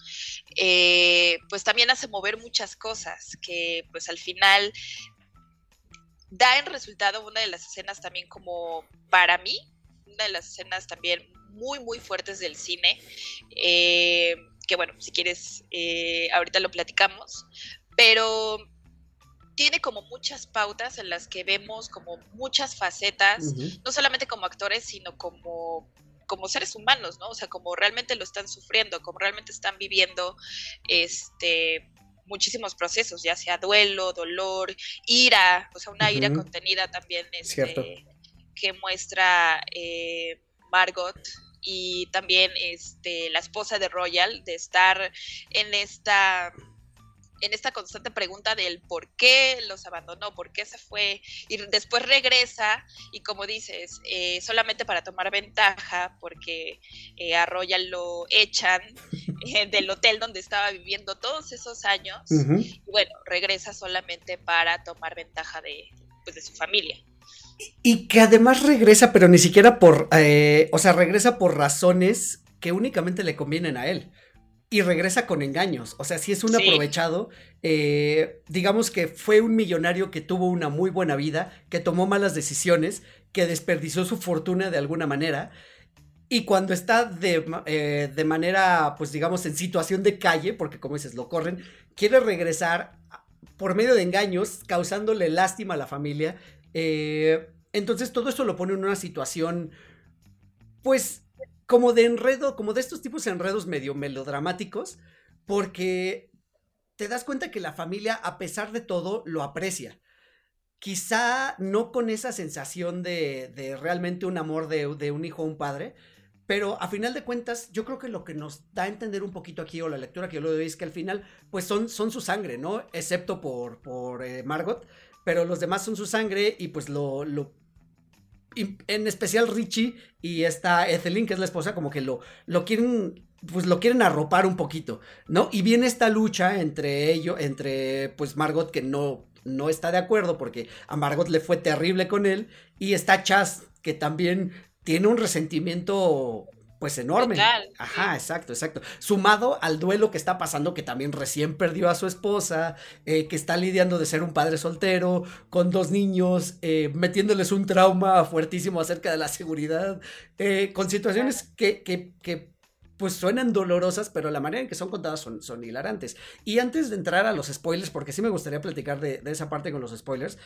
eh, pues también hace mover muchas cosas, que pues al final da en resultado una de las escenas también como para mí, una de las escenas también muy, muy fuertes del cine, eh, que bueno, si quieres, ahorita lo platicamos, pero tiene como muchas pautas en las que vemos como muchas facetas, no solamente como actores, sino como como seres humanos, ¿no? O sea, como realmente lo están sufriendo, como realmente están viviendo este muchísimos procesos, ya sea duelo, dolor, ira, o sea, una ira contenida también este, que muestra eh, Margot y también este, la esposa de Royal, de estar en esta en esta constante pregunta del por qué los abandonó, por qué se fue, y después regresa y como dices, eh, solamente para tomar ventaja, porque eh, a Royal lo echan eh, del hotel donde estaba viviendo todos esos años, y bueno, regresa solamente para tomar ventaja de, pues, de su familia. Y que además regresa, pero ni siquiera por, o sea, regresa por razones que únicamente le convienen a él y regresa con engaños. O sea, si es un aprovechado, eh, digamos que fue un millonario que tuvo una muy buena vida, que tomó malas decisiones, que desperdició su fortuna de alguna manera. Y cuando está de, eh, de manera, pues digamos, en situación de calle, porque como dices, lo corren, quiere regresar por medio de engaños, causándole lástima a la familia. Eh, entonces todo esto lo pone en una situación, pues como de enredo, como de estos tipos de enredos medio melodramáticos, porque te das cuenta que la familia, a pesar de todo, lo aprecia. Quizá no con esa sensación de, de realmente un amor de, un hijo a un padre, pero a final de cuentas, yo creo que lo que nos da a entender un poquito aquí, o la lectura que yo lo doy, es que al final, pues son, son su sangre, ¿no? Excepto por, por eh, Margot, pero los demás son su sangre y pues lo, lo en especial Richie y esta Ethelyn, que es la esposa, como que lo, lo quieren, pues lo quieren arropar un poquito, ¿no? Y viene esta lucha entre ellos, entre pues Margot que no, no está de acuerdo porque a Margot le fue terrible con él y está Chas que también tiene un resentimiento pues enorme. Ajá, exacto, exacto. Sumado al duelo que está pasando, que también recién perdió a su esposa, eh, que está lidiando de ser un padre soltero, con dos niños, eh, metiéndoles un trauma fuertísimo acerca de la seguridad, eh, con situaciones que, que, que pues suenan dolorosas, pero la manera en que son contadas son, son hilarantes. Y antes de entrar a los spoilers, porque sí me gustaría platicar de, de, esa parte con los spoilers,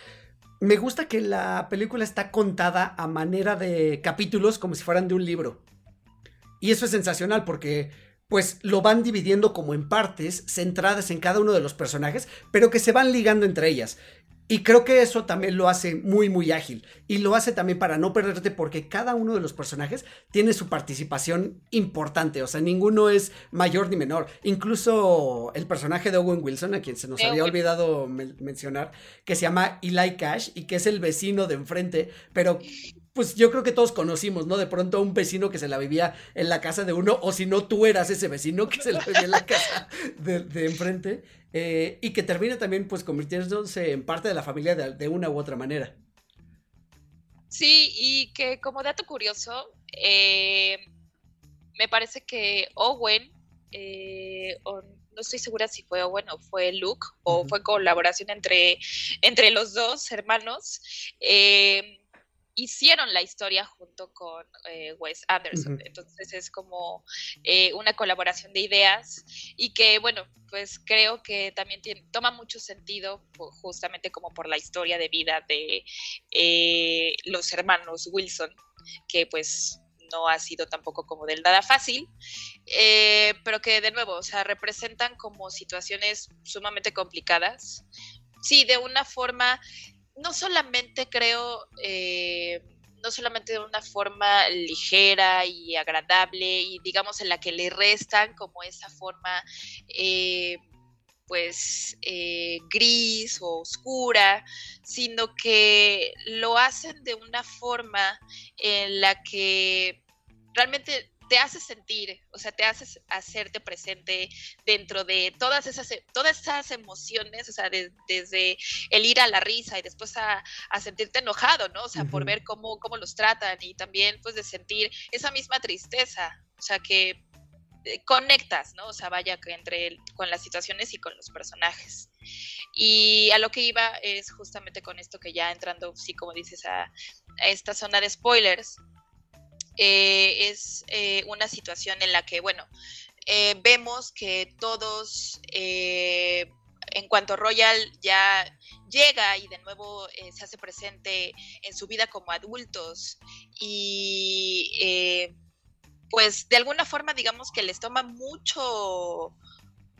me gusta que la película está contada a manera de capítulos como si fueran de un libro. Y eso es sensacional porque pues lo van dividiendo como en partes centradas en cada uno de los personajes, pero que se van ligando entre ellas. Y creo que eso también lo hace muy, muy ágil. Y lo hace también para no perderte porque cada uno de los personajes tiene su participación importante. O sea, ninguno es mayor ni menor. Incluso el personaje de Owen Wilson, a quien se nos había olvidado mencionar, que se llama Eli Cash y que es el vecino de enfrente, pero pues yo creo que todos conocimos, ¿no? De pronto a un vecino que se la vivía en la casa de uno, o si no, tú eras ese vecino que se la vivía en la casa de, de enfrente. Eh, y que termina también pues convirtiéndose en parte de la familia de, una u otra manera. Sí, y que como dato curioso, eh, me parece que Owen, eh, no estoy segura si fue Owen o fue Luke, o fue colaboración entre, entre los dos hermanos, hicieron la historia junto con eh, Wes Anderson. Entonces es como eh, una colaboración de ideas y que, bueno, pues creo que también tiene, toma mucho sentido justamente como por la historia de vida de eh, los hermanos Wilson, que pues no ha sido tampoco como del nada fácil, pero que de nuevo, o sea, representan como situaciones sumamente complicadas. Sí, de una forma no solamente creo, eh, no solamente de una forma ligera y agradable y digamos en la que le restan como esa forma eh, pues eh, gris o oscura, sino que lo hacen de una forma en la que realmente te hace sentir, o sea, te hace hacerte presente dentro de todas esas, todas esas emociones, o sea, desde el ir a la risa y después a, sentirte enojado, ¿no? O sea, por ver cómo, cómo los tratan y también pues de sentir esa misma tristeza, o sea, que eh, conectas, ¿no? O sea, vaya que entre con las situaciones y con los personajes. Y a lo que iba es justamente con esto que ya entrando, sí, como dices, a, a esta zona de spoilers, eh, es eh, una situación en la que, bueno, eh, vemos que todos, en cuanto Royal ya llega y de nuevo se hace presente en su vida como adultos y pues de alguna forma digamos que les toma mucho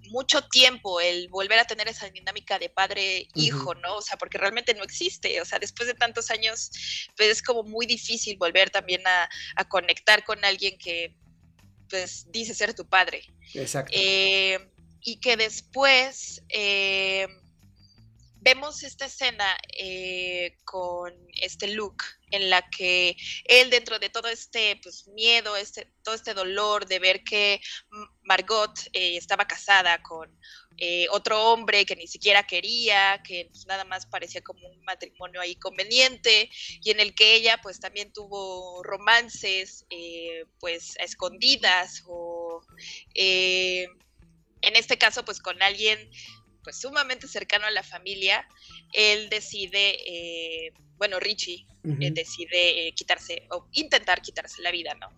mucho tiempo el volver a tener esa dinámica de padre-hijo, ¿no? O sea, porque realmente no existe, o sea, después de tantos años, pues es como muy difícil volver también a, conectar con alguien que, pues, dice ser tu padre. Exacto. Eh, y que después eh, vemos esta escena eh, con este look en la que él dentro de todo este pues, miedo, este, todo este dolor de ver que Margot eh, estaba casada con eh, otro hombre que ni siquiera quería, que pues, nada más parecía como un matrimonio ahí conveniente y en el que ella pues también tuvo romances pues a escondidas o en este caso pues con alguien pues sumamente cercano a la familia, él decide, eh, bueno, Richie eh, decide eh, quitarse o intentar quitarse la vida, ¿no?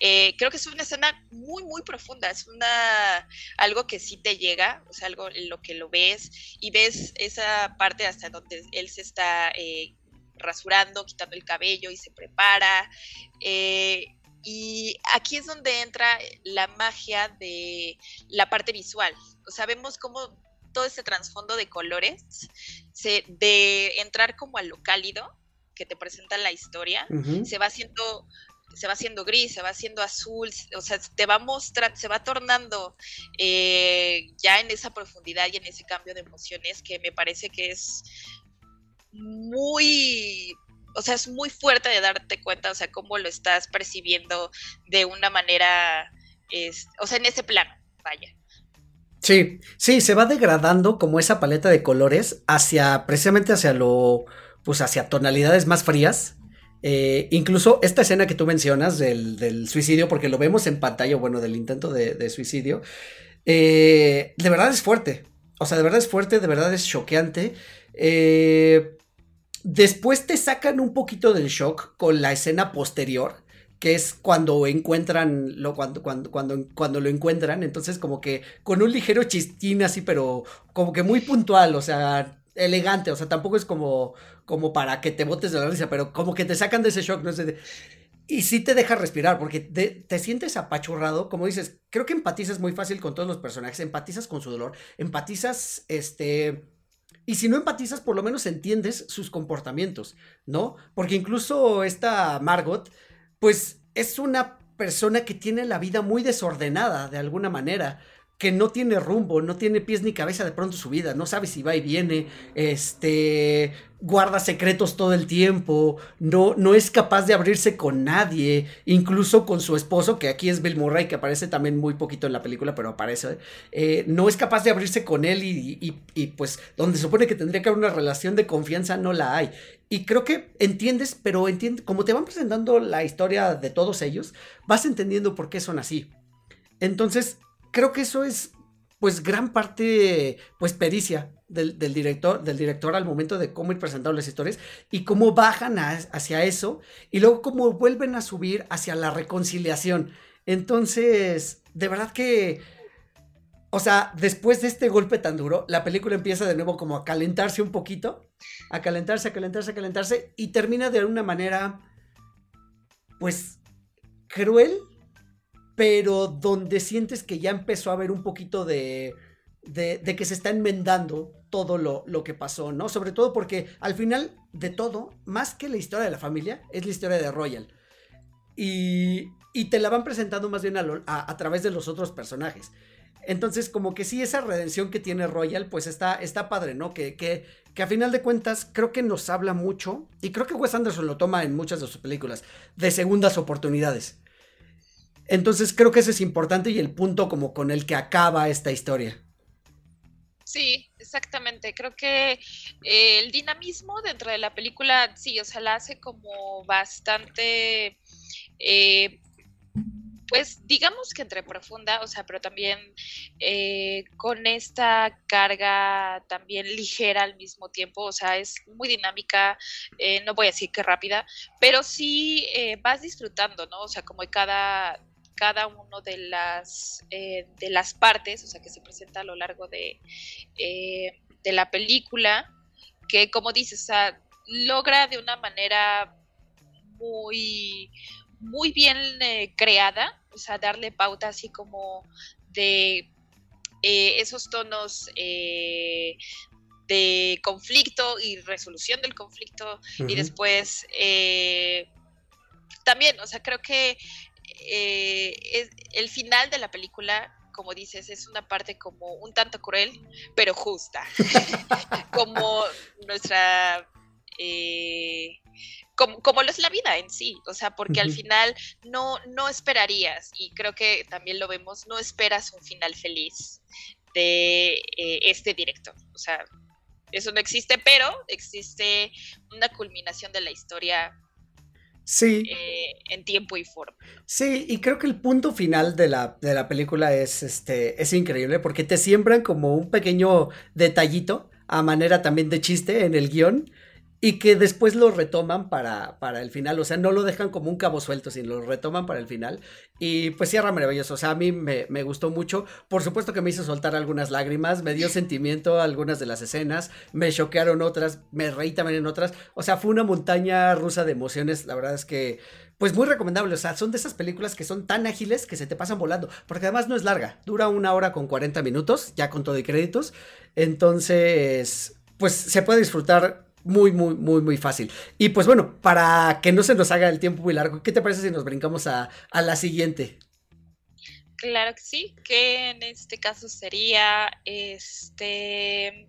creo que es una escena muy, muy profunda, es una, algo que sí te llega, o sea, algo en lo que lo ves y ves esa parte hasta donde él se está rasurando, quitando el cabello y se prepara. y aquí es donde entra la magia de la parte visual. O sea, vemos cómo todo ese trasfondo de colores, de entrar como a lo cálido que te presenta la historia, se va haciendo se va haciendo gris, se va haciendo azul, o sea, te va mostrando, se va tornando eh, ya en esa profundidad y en ese cambio de emociones que me parece que es muy, o sea, es muy fuerte de darte cuenta, o sea, cómo lo estás percibiendo de una manera, o sea, en ese plano, vaya. Sí, sí, se va degradando como esa paleta de colores hacia, precisamente hacia lo, pues hacia tonalidades más frías. Eh, incluso esta escena que tú mencionas del, suicidio, porque lo vemos en pantalla, bueno, del intento de, suicidio, eh, de verdad es fuerte. O sea, de verdad es fuerte, de verdad es choqueante. Eh, después te sacan un poquito del shock con la escena posterior, que es cuando encuentran lo cuando cuando cuando cuando lo encuentran. Entonces como que con un ligero chistín así pero como que muy puntual o sea elegante. O sea tampoco es como como para que te botes de la risa pero como que te sacan de ese shock no sé y sí te deja respirar porque te, te, sientes apachurrado. Como dices creo que empatizas muy fácil con todos los personajes empatizas con su dolor empatizas este y si no empatizas, por lo menos entiendes sus comportamientos, ¿no? Porque incluso esta Margot, pues es una persona que tiene la vida muy desordenada de alguna manera que no tiene rumbo, no tiene pies ni cabeza de pronto su vida, no sabe si va y viene, este, guarda secretos todo el tiempo, no, no es capaz de abrirse con nadie, incluso con su esposo, que aquí es Bill Murray, que aparece también muy poquito en la película, pero aparece, eh, no es capaz de abrirse con él y, y, y, pues donde se supone que tendría que haber una relación de confianza, no la hay. Y creo que entiendes, pero entiende, como te van presentando la historia de todos ellos, vas entendiendo por qué son así. Entonces, creo que eso es pues gran parte, pues pericia del, director, del director al momento de cómo ir presentando las historias y cómo bajan hacia eso y luego cómo vuelven a subir hacia la reconciliación. Entonces, de verdad que, o sea, después de este golpe tan duro, la película empieza de nuevo como a calentarse un poquito, a calentarse, a calentarse, a calentarse y termina de una manera, pues, cruel pero donde sientes que ya empezó a haber un poquito de, de, que se está enmendando todo lo, lo, que pasó, ¿no? Sobre todo porque al final de todo, más que la historia de la familia, es la historia de Royal. Y, y te la van presentando más bien a, a, través de los otros personajes. Entonces, como que sí, esa redención que tiene Royal, pues está, está padre, ¿no? Que, que, que a final de cuentas creo que nos habla mucho, y creo que Wes Anderson lo toma en muchas de sus películas, de segundas oportunidades. Entonces creo que ese es importante y el punto como con el que acaba esta historia. Sí, exactamente. Creo que eh, el dinamismo dentro de la película, sí, o sea, la hace como bastante, eh, pues digamos que entre profunda, o sea, pero también eh, con esta carga también ligera al mismo tiempo, o sea, es muy dinámica, no voy a decir que rápida, pero sí vas disfrutando, ¿no? O sea, como cada cada una de las, eh, de las partes, o sea, que se presenta a lo largo de, eh, de la película, que como dices, o sea, logra de una manera muy, muy bien eh, creada, o sea, darle pauta así como de esos tonos de conflicto y resolución del conflicto y después también, o sea, creo que eh, es, el final de la película, como dices, es una parte como un tanto cruel, pero justa. como nuestra... Eh, como, como, lo es la vida en sí, o sea, porque al final no, no esperarías, y creo que también lo vemos, no esperas un final feliz de eh, este director, o sea, eso no existe, pero existe una culminación de la historia Sí. Eh, en tiempo y forma. Sí, y creo que el punto final de la, de la película es, este, es increíble porque te siembran como un pequeño detallito a manera también de chiste en el guion y que después lo retoman para, para el final, o sea, no lo dejan como un cabo suelto, sino lo retoman para el final. Y pues cierra maravilloso, o sea, a mí me, me, gustó mucho, por supuesto que me hizo soltar algunas lágrimas, me dio sentimiento algunas de las escenas, me choquearon otras, me reí también en otras, o sea, fue una montaña rusa de emociones, la verdad es que... Pues muy recomendable, o sea, son de esas películas que son tan ágiles que se te pasan volando, porque además no es larga, dura una hora con 40 minutos, ya con todo y créditos, entonces, pues se puede disfrutar muy, muy, muy, muy fácil. Y pues bueno, para que no se nos haga el tiempo muy largo, ¿qué te parece si nos brincamos a, la siguiente? Claro que sí, que en este caso sería este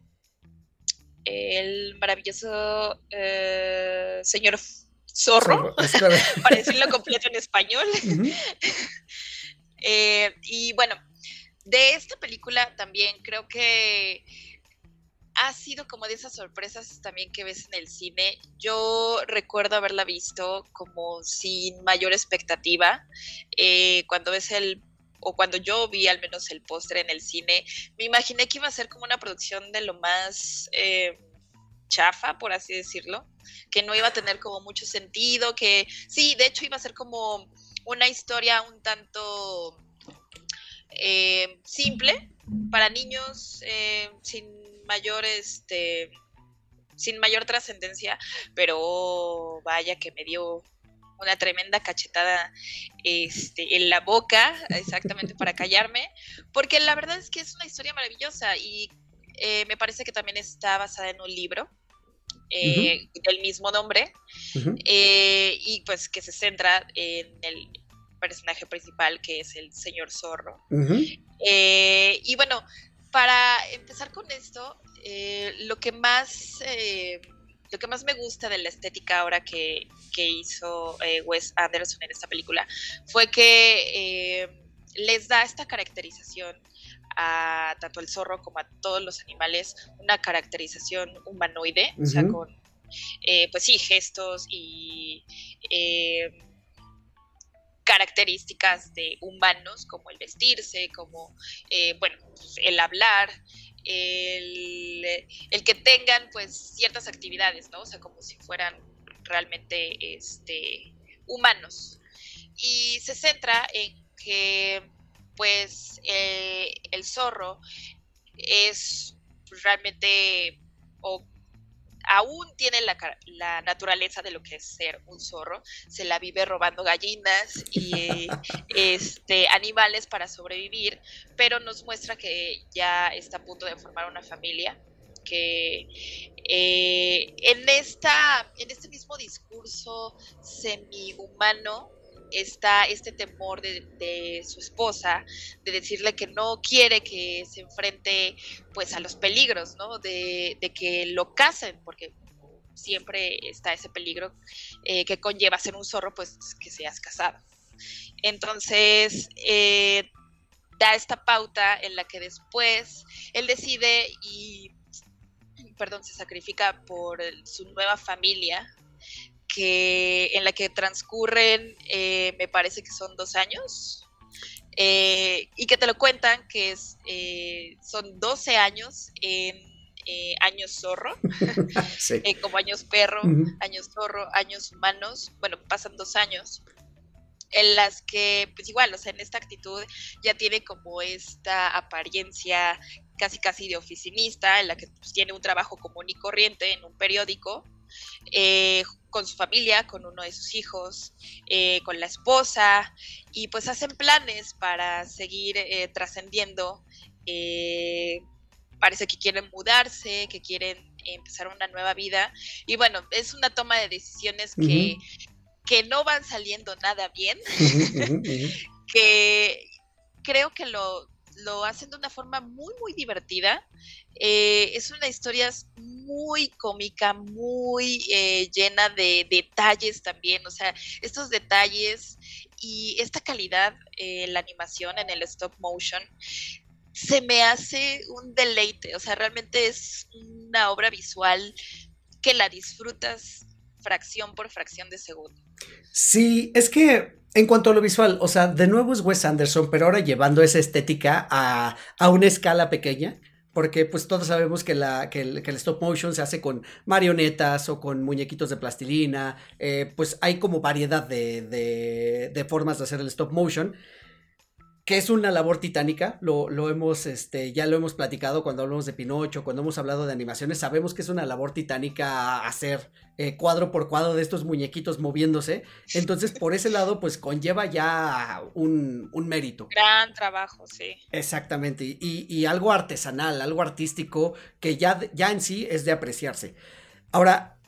el maravilloso eh, señor Zorro, para decirlo completo en español. Eh, y bueno, de esta película también creo que ha sido como de esas sorpresas también que ves en el cine. Yo recuerdo haberla visto como sin mayor expectativa. Eh, cuando ves el, o cuando yo vi al menos el póster en el cine, me imaginé que iba a ser como una producción de lo más... Eh, chafa, por así decirlo, que no iba a tener como mucho sentido, que sí, de hecho iba a ser como una historia un tanto eh, simple para niños eh, sin mayor este sin mayor trascendencia, pero vaya que me dio una tremenda cachetada este, en la boca, exactamente para callarme, porque la verdad es que es una historia maravillosa y eh, me parece que también está basada en un libro eh, del mismo nombre eh, y pues que se centra en el personaje principal que es el señor zorro. y bueno, para empezar con esto, lo que más lo que más me gusta de la estética ahora que, hizo Wes Anderson en esta película fue que les da esta caracterización a tanto el zorro como a todos los animales una caracterización humanoide, o sea, con, eh, pues sí, gestos y eh, características de humanos, como el vestirse, como, eh, bueno, pues, el hablar, el, que tengan, pues, ciertas actividades, ¿no? O sea, como si fueran realmente, este, humanos. Y se centra en que pues eh, el zorro es realmente aún tiene la, naturaleza de lo que es ser un zorro, se la vive robando gallinas y este, animales para sobrevivir, pero nos muestra que ya está a punto de formar una familia, que eh, en, esta, en este mismo discurso semi-humano está este temor de, su esposa, de decirle que no quiere que se enfrente pues a los peligros, ¿no? De, que lo casen, porque siempre está ese peligro eh, que conlleva ser un zorro, pues que seas casado. Entonces, eh, da esta pauta en la que después él decide y, perdón, se sacrifica por su nueva familia, que, en la que transcurren, eh, me parece que son dos años, eh, y que te lo cuentan que es, eh, son 12 años en años zorro, como años perro, años zorro, años humanos, bueno, pasan dos años en las que, pues igual, o sea, en esta actitud ya tiene como esta apariencia casi casi de oficinista, en la que pues, tiene un trabajo común y corriente en un periódico, eh, con su familia, con uno de sus hijos, eh, con la esposa, y pues hacen planes para seguir eh, trascendiendo. parece que quieren mudarse, que quieren empezar una nueva vida. Y bueno, es una toma de decisiones que, que no van saliendo nada bien, que creo que lo, lo hacen de una forma muy, muy divertida. Eh, es una historia muy cómica, muy eh, llena de detalles también, o sea, estos detalles y esta calidad en la animación, en el stop motion, se me hace un deleite, o sea, realmente es una obra visual que la disfrutas fracción por fracción de segundo. Sí, es que en cuanto a lo visual, o sea, de nuevo es Wes Anderson, pero ahora llevando esa estética a, a una escala pequeña. Porque pues todos sabemos que, la, que, el, stop motion se hace con marionetas o con muñequitos de plastilina. Eh, pues hay como variedad de, de, formas de hacer el stop motion que es una labor titánica, lo, lo, hemos, este, ya lo hemos platicado cuando hablamos de Pinocho, cuando hemos hablado de animaciones, sabemos que es una labor titánica hacer eh, cuadro por cuadro de estos muñequitos moviéndose, entonces por ese lado pues conlleva ya un, un mérito. Gran trabajo, sí. Exactamente, y, y, algo artesanal, algo artístico que ya, ya en sí es de apreciarse. Ahora,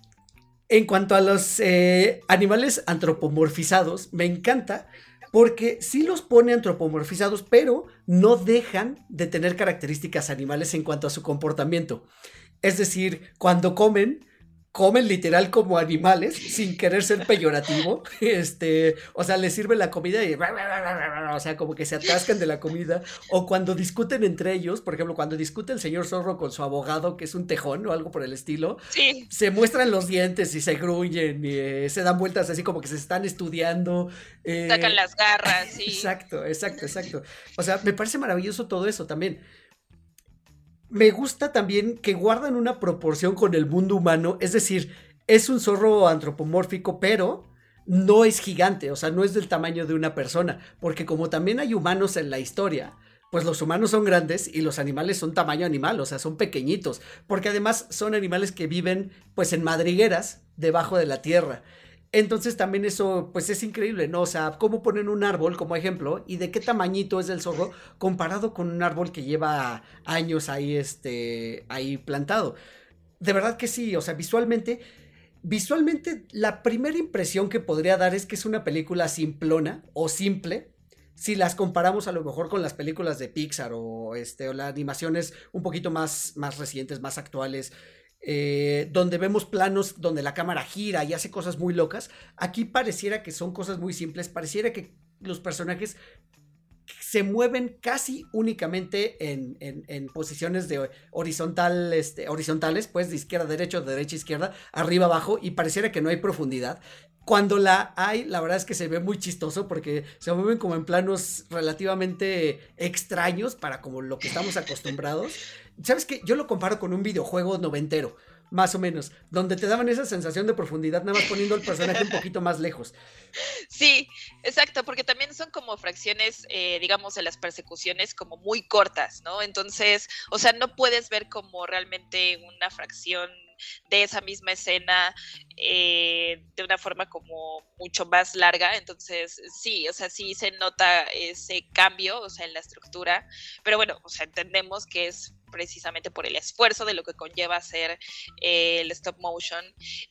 en cuanto a los eh, animales antropomorfizados, me encanta porque sí los pone antropomorfizados, pero no dejan de tener características animales en cuanto a su comportamiento. Es decir, cuando comen, comen literal como animales, sin querer ser peyorativo. Este, o sea, les sirve la comida y, o sea, como que se atascan de la comida. O cuando discuten entre ellos, por ejemplo, cuando discute el señor zorro con su abogado, que es un tejón o algo por el estilo, se muestran los dientes y se gruñen y eh, se dan vueltas así como que se están estudiando. Eh, Sacan las garras, sí. Exacto, exacto, exacto. O sea, me parece maravilloso todo eso también. Me gusta también que guardan una proporción con el mundo humano, es decir, es un zorro antropomórfico, pero no es gigante, o sea, no es del tamaño de una persona, porque como también hay humanos en la historia, pues los humanos son grandes y los animales son tamaño animal, o sea, son pequeñitos, porque además son animales que viven pues en madrigueras debajo de la tierra. Entonces también eso, pues es increíble, ¿no? O sea, cómo ponen un árbol como ejemplo y de qué tamañito es el zorro comparado con un árbol que lleva años ahí, este, ahí plantado. De verdad que sí, o sea, visualmente, visualmente la primera impresión que podría dar es que es una película simplona o simple. Si las comparamos a lo mejor con las películas de Pixar o, este, o las animaciones un poquito más, más recientes, más actuales, eh, donde vemos planos donde la cámara gira y hace cosas muy locas. Aquí pareciera que son cosas muy simples, pareciera que los personajes se mueven casi únicamente en, en, posiciones de horizontal, este, horizontales, pues de izquierda a derecha, de derecha a izquierda, arriba abajo, y pareciera que no hay profundidad. Cuando la hay, la verdad es que se ve muy chistoso porque se mueven como en planos relativamente extraños para como lo que estamos acostumbrados. ¿Sabes qué? Yo lo comparo con un videojuego noventero, más o menos, donde te daban esa sensación de profundidad, nada más poniendo el personaje un poquito más lejos. Sí, exacto, porque también son como fracciones, eh, digamos, de las persecuciones como muy cortas, ¿no? Entonces, o sea, no puedes ver como realmente una fracción de esa misma escena eh, de una forma como mucho más larga. Entonces, sí, o sea, sí se nota ese cambio, o sea, en la estructura, pero bueno, o sea, entendemos que es precisamente por el esfuerzo de lo que conlleva hacer eh, el stop motion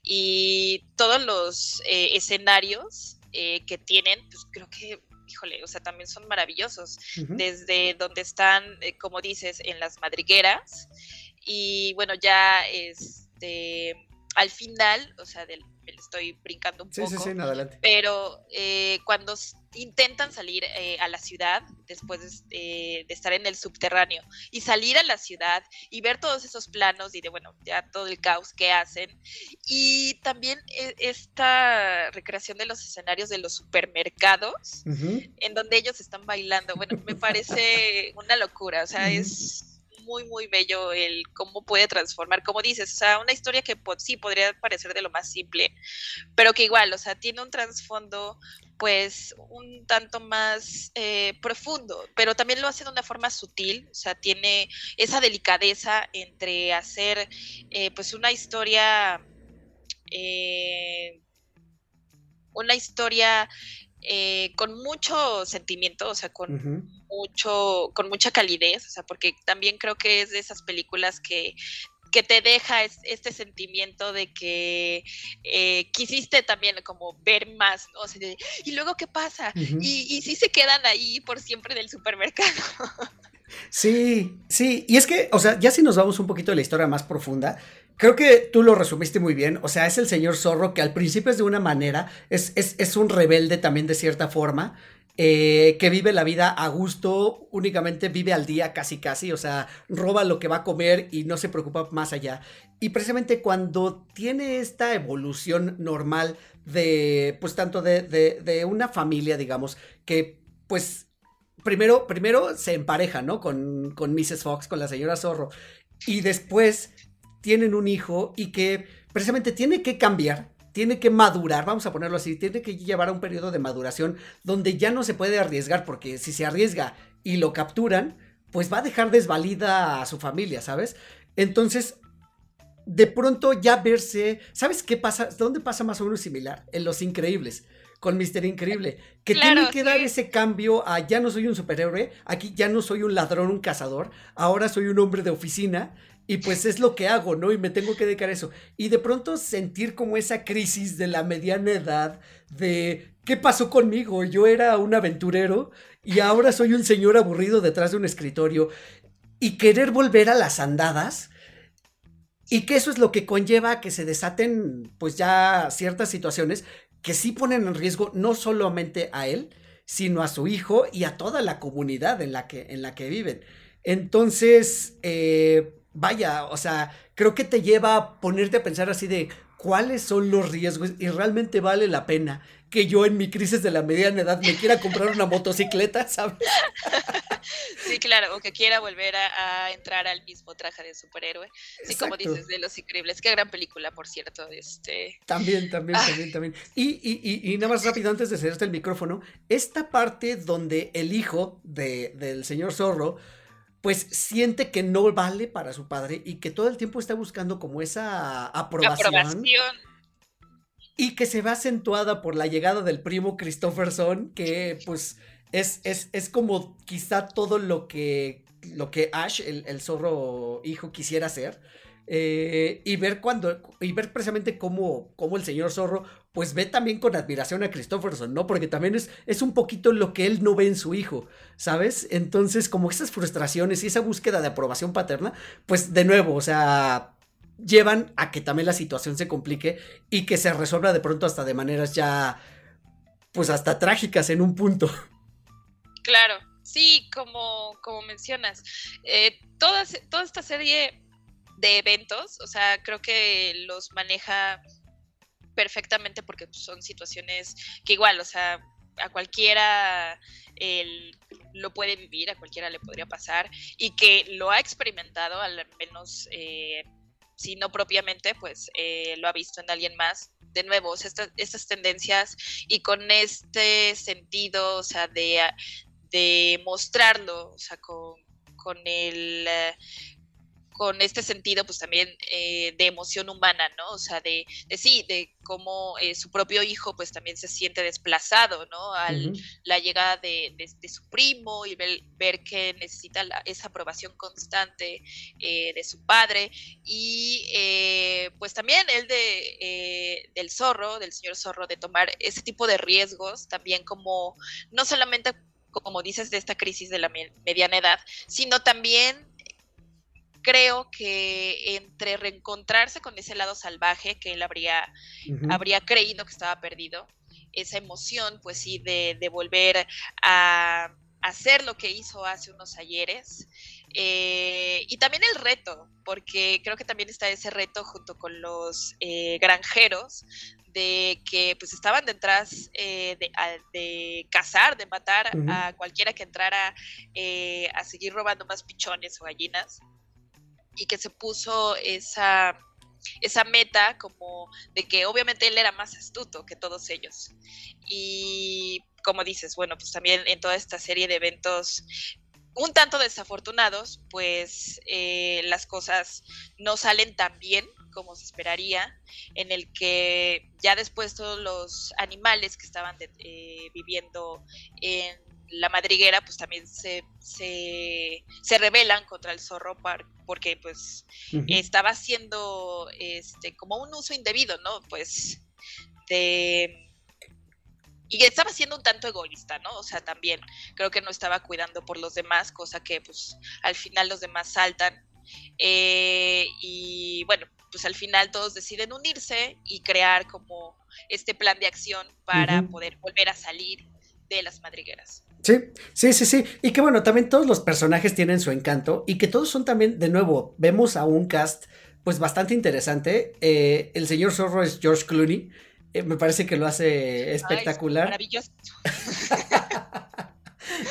y todos los eh, escenarios que tienen, pues creo que híjole, o sea, también son maravillosos, desde donde están, como dices, en las madrigueras, y bueno, ya es este, al final, o sea, del, me estoy brincando un poco. Sí, sí, adelante. Pero eh, cuando intentan salir eh, a la ciudad, después de, estar en el subterráneo, y salir a la ciudad y ver todos esos planos y de, bueno, ya todo el caos que hacen. Y también eh, esta recreación de los escenarios de los supermercados, en donde ellos están bailando, bueno, me parece una locura, o sea, es muy, muy bello el cómo puede transformar, como dices, o sea, una historia que sí podría parecer de lo más simple, pero que igual, o sea, tiene un trasfondo pues un tanto más eh, profundo, pero también lo hace de una forma sutil, o sea, tiene esa delicadeza entre hacer eh, pues una historia, eh, una historia con mucho sentimiento, o sea, con mucho, con mucha calidez, o sea, porque también creo que es de esas películas que que te deja este sentimiento de que eh, quisiste también como ver más, ¿no? y luego, ¿qué pasa? y, y sí se quedan ahí por siempre del supermercado. Sí, sí, y es que, o sea, ya si nos vamos un poquito de la historia más profunda, creo que tú lo resumiste muy bien, o sea, es el señor zorro que al principio es de una manera, es, es, es un rebelde también de cierta forma, eh, que vive la vida a gusto, únicamente vive al día casi casi, o sea, roba lo que va a comer y no se preocupa más allá. Y precisamente cuando tiene esta evolución normal de, pues tanto de, de, una familia, digamos, que pues primero, primero se empareja, ¿no? Con, con Mrs. Fox, con la señora Zorro, y después tienen un hijo y que precisamente tiene que cambiar tiene que madurar, vamos a ponerlo así, tiene que llevar a un periodo de maduración donde ya no se puede arriesgar, porque si se arriesga y lo capturan, pues va a dejar desvalida a su familia, ¿sabes? Entonces, de pronto ya verse, ¿sabes qué pasa? ¿Dónde pasa más o menos similar? En Los Increíbles con Mister Increíble, que tiene que dar ese cambio a ya no soy un superhéroe, aquí ya no soy un ladrón, un cazador, ahora soy un hombre de oficina y pues es lo que hago, ¿no? Y me tengo que dedicar a eso. Y de pronto sentir como esa crisis de la mediana edad, de ¿qué pasó conmigo? Yo era un aventurero y ahora soy un señor aburrido detrás de un escritorio. Y querer volver a las andadas. Y que eso es lo que conlleva que se desaten pues ya ciertas situaciones que sí ponen en riesgo no solamente a él, sino a su hijo y a toda la comunidad en la que, en la que viven. Entonces, eh, vaya, o sea, creo que te lleva a ponerte a pensar así de cuáles son los riesgos y realmente vale la pena que yo en mi crisis de la mediana edad me quiera comprar una motocicleta, ¿sabes? Sí, claro, o que quiera volver a, entrar al mismo traje de superhéroe. Sí, como dices, de Los Increíbles. Qué gran película, por cierto. Este... También, también, ah. también, también. Y, y, y, nada más rápido, antes de cerrarte el micrófono, esta parte donde el hijo de, del señor Zorro pues siente que no vale para su padre y que todo el tiempo está buscando como esa aprobación. aprobación. Y que se ve acentuada por la llegada del primo Christopherson, que pues es, es, es como quizá todo lo que, lo que Ash, el, el zorro hijo, quisiera hacer. Eh, y ver cuando y ver precisamente cómo, cómo, el señor zorro pues ve también con admiración a Christopherson, ¿no? Porque también es, es un poquito lo que él no ve en su hijo, ¿sabes? Entonces como esas frustraciones y esa búsqueda de aprobación paterna, pues de nuevo, o sea, llevan a que también la situación se complique y que se resuelva de pronto hasta de maneras ya, pues hasta trágicas en un punto. Claro, sí, como, como mencionas, eh, toda, toda esta serie de eventos, o sea, creo que los maneja perfectamente porque pues, son situaciones que igual, o sea, a cualquiera lo puede vivir, a cualquiera le podría pasar y que lo ha experimentado, al menos, eh, si no propiamente, pues eh, lo ha visto en alguien más. De nuevo, estas tendencias y con este sentido, o sea, de, de mostrarlo, o sea, con, con el con este sentido, pues también eh, de emoción humana, ¿no? O sea, de, de sí, de cómo eh, su propio hijo, pues también se siente desplazado, ¿no? Al la llegada de, de, su primo y ver, ver que necesita esa aprobación constante eh, de su padre. Y pues también el de, del zorro, del señor zorro, de tomar ese tipo de riesgos, también como, no solamente como dices, de esta crisis de la mediana edad, sino también creo que entre reencontrarse con ese lado salvaje que él habría, habría creído que estaba perdido, esa emoción, pues sí, de, volver a hacer lo que hizo hace unos ayeres. Eh, y también el reto, porque creo que también está ese reto junto con los eh, granjeros de que pues estaban detrás eh, de, cazar, de matar a cualquiera que entrara a seguir robando más pichones o gallinas y que se puso esa, esa meta como de que obviamente él era más astuto que todos ellos. Y como dices, bueno, pues también en toda esta serie de eventos un tanto desafortunados, pues eh, las cosas no salen tan bien como se esperaría, en el que ya después todos los animales que estaban eh, viviendo en la madriguera pues también se, se, se rebelan contra el zorro porque pues estaba haciendo este como un uso indebido, ¿no? Pues de y estaba siendo un tanto egoísta, ¿no? O sea, también creo que no estaba cuidando por los demás, cosa que pues al final los demás saltan. Eh, y bueno, pues al final todos deciden unirse y crear como este plan de acción para poder volver a salir de las madrigueras. Sí, sí, sí, sí. Y que bueno, también todos los personajes tienen su encanto y que todos son también, de nuevo, vemos a un cast pues bastante interesante. Eh, el señor Zorro es George Clooney. Eh, me parece que lo hace espectacular. maravilloso.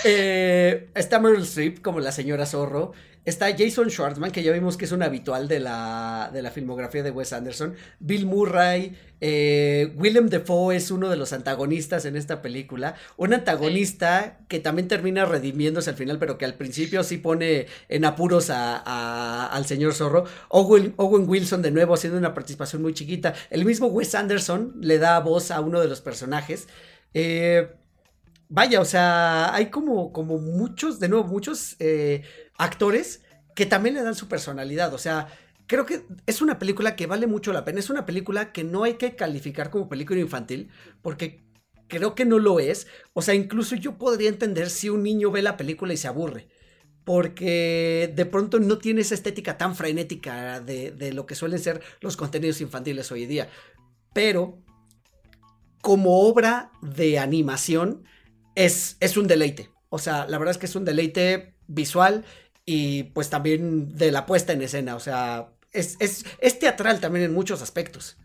Eh, está Meryl Streep como la señora Zorro. Está Jason Schwartzman, que ya vimos que es un habitual de la, de la filmografía de Wes Anderson. Bill Murray. Eh, Willem Dafoe es uno de los antagonistas en esta película. Un antagonista que también termina redimiéndose al final, pero que al principio sí pone en apuros a, al señor Zorro. Owen, Owen, Wilson, de nuevo, haciendo una participación muy chiquita. El mismo Wes Anderson le da voz a uno de los personajes. Eh, vaya, o sea, hay como, como muchos, de nuevo, muchos eh, actores que también le dan su personalidad. O sea, creo que es una película que vale mucho la pena. Es una película que no hay que calificar como película infantil, porque creo que no lo es. O sea, incluso yo podría entender si un niño ve la película y se aburre. Porque de pronto no tiene esa estética tan frenética de, de lo que suelen ser los contenidos infantiles hoy día. Pero como obra de animación, es, es un deleite. O sea, la verdad es que es un deleite visual y pues también de la puesta en escena. O sea, es, es, teatral también en muchos aspectos.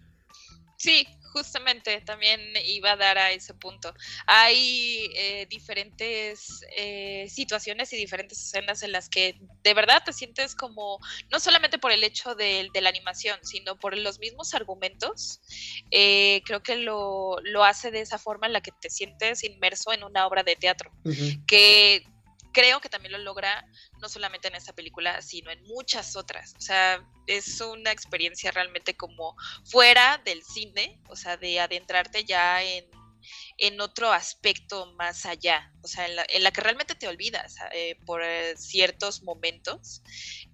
Sí, justamente también iba a dar a ese punto. Hay eh, diferentes eh, situaciones y diferentes escenas en las que de verdad te sientes como, no solamente por el hecho de, la animación, sino por los mismos argumentos. Eh, creo que lo, lo, hace de esa forma en la que te sientes inmerso en una obra de teatro, que creo que también lo logra no solamente en esta película, sino en muchas otras. O sea, es una experiencia realmente como fuera del cine, o sea, de adentrarte ya en, otro aspecto más allá, o sea, en la, que realmente te olvidas eh, por eh, ciertos momentos,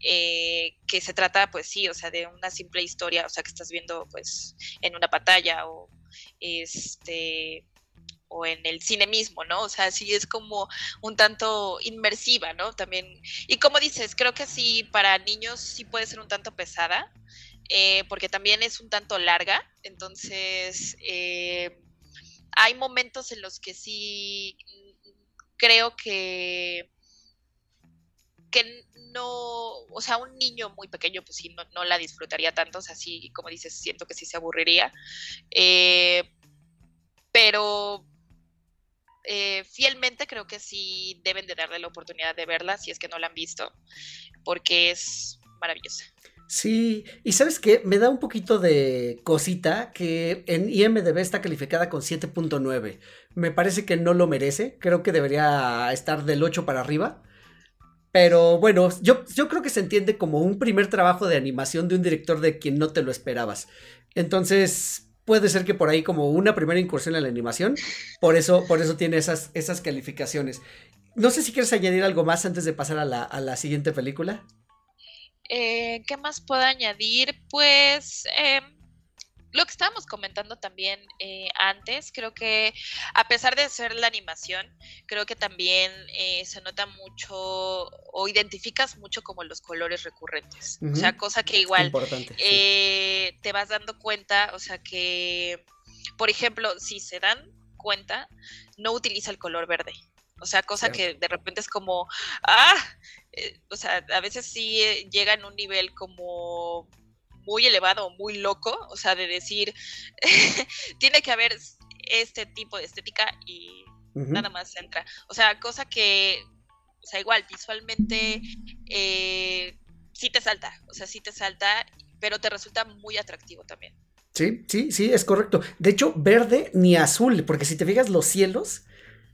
eh, que se trata, pues sí, o sea, de una simple historia, o sea, que estás viendo, pues, en una pantalla o este o en el cine mismo, ¿no? O sea, sí es como un tanto inmersiva, ¿no? También, y como dices, creo que sí, para niños sí puede ser un tanto pesada, eh, porque también es un tanto larga, entonces eh, hay momentos en los que sí creo que que no, o sea, un niño muy pequeño, pues sí, no, la disfrutaría tanto, o sea, sí, como dices, siento que sí se aburriría. Eh, pero eh, fielmente creo que sí deben de darle la oportunidad de verla si es que no la han visto, porque es maravillosa. Sí, y sabes qué, me da un poquito de cosita que en IMDB está calificada con 7.9. Me parece que no lo merece, creo que debería estar del 8 para arriba. Pero bueno, yo, yo creo que se entiende como un primer trabajo de animación de un director de quien no te lo esperabas. Entonces, puede ser que por ahí como una primera incursión en la animación, por eso, por eso tiene esas, esas calificaciones. No sé si quieres añadir algo más antes de pasar a la, a la siguiente película. Eh, ¿Qué más puedo añadir? Pues em, lo que estábamos comentando también eh, antes, creo que a pesar de ser la animación, creo que también eh, se nota mucho o identificas mucho como los colores recurrentes. O sea, cosa que igual eh, te vas dando cuenta, o sea que, por ejemplo, si se dan cuenta, no utiliza el color verde. O sea, cosa que de repente es como, ah, o sea, a veces sí llega en un nivel como muy elevado, muy loco, o sea, de decir, tiene que haber este tipo de estética y nada más entra. O sea, cosa que, o sea, igual, visualmente eh, sí te salta, o sea, sí te salta, pero te resulta muy atractivo también. Sí, sí, sí, es correcto. De hecho, verde ni azul, porque si te fijas, los cielos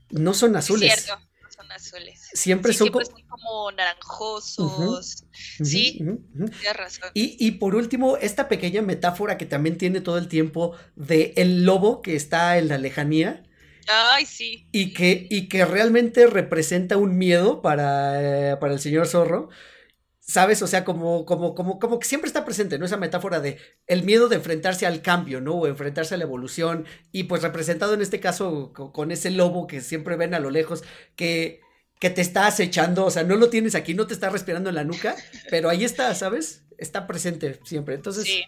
no son azules. cierto azules. Siempre, son, como naranjosos. sí, tienes razón. Y, por último, esta pequeña metáfora que también tiene todo el tiempo de el lobo que está en la lejanía. Ay, sí. Y que, y que realmente representa un miedo para, eh, para el señor zorro. ¿Sabes? O sea, como, como, como, como que siempre está presente, ¿no? Esa metáfora de el miedo de enfrentarse al cambio, ¿no? O enfrentarse a la evolución. Y pues representado en este caso con ese lobo que siempre ven a lo lejos, que que te está acechando, o sea, no lo tienes aquí, no te está respirando en la nuca, pero ahí está, ¿sabes? Está presente siempre. Entonces, sí.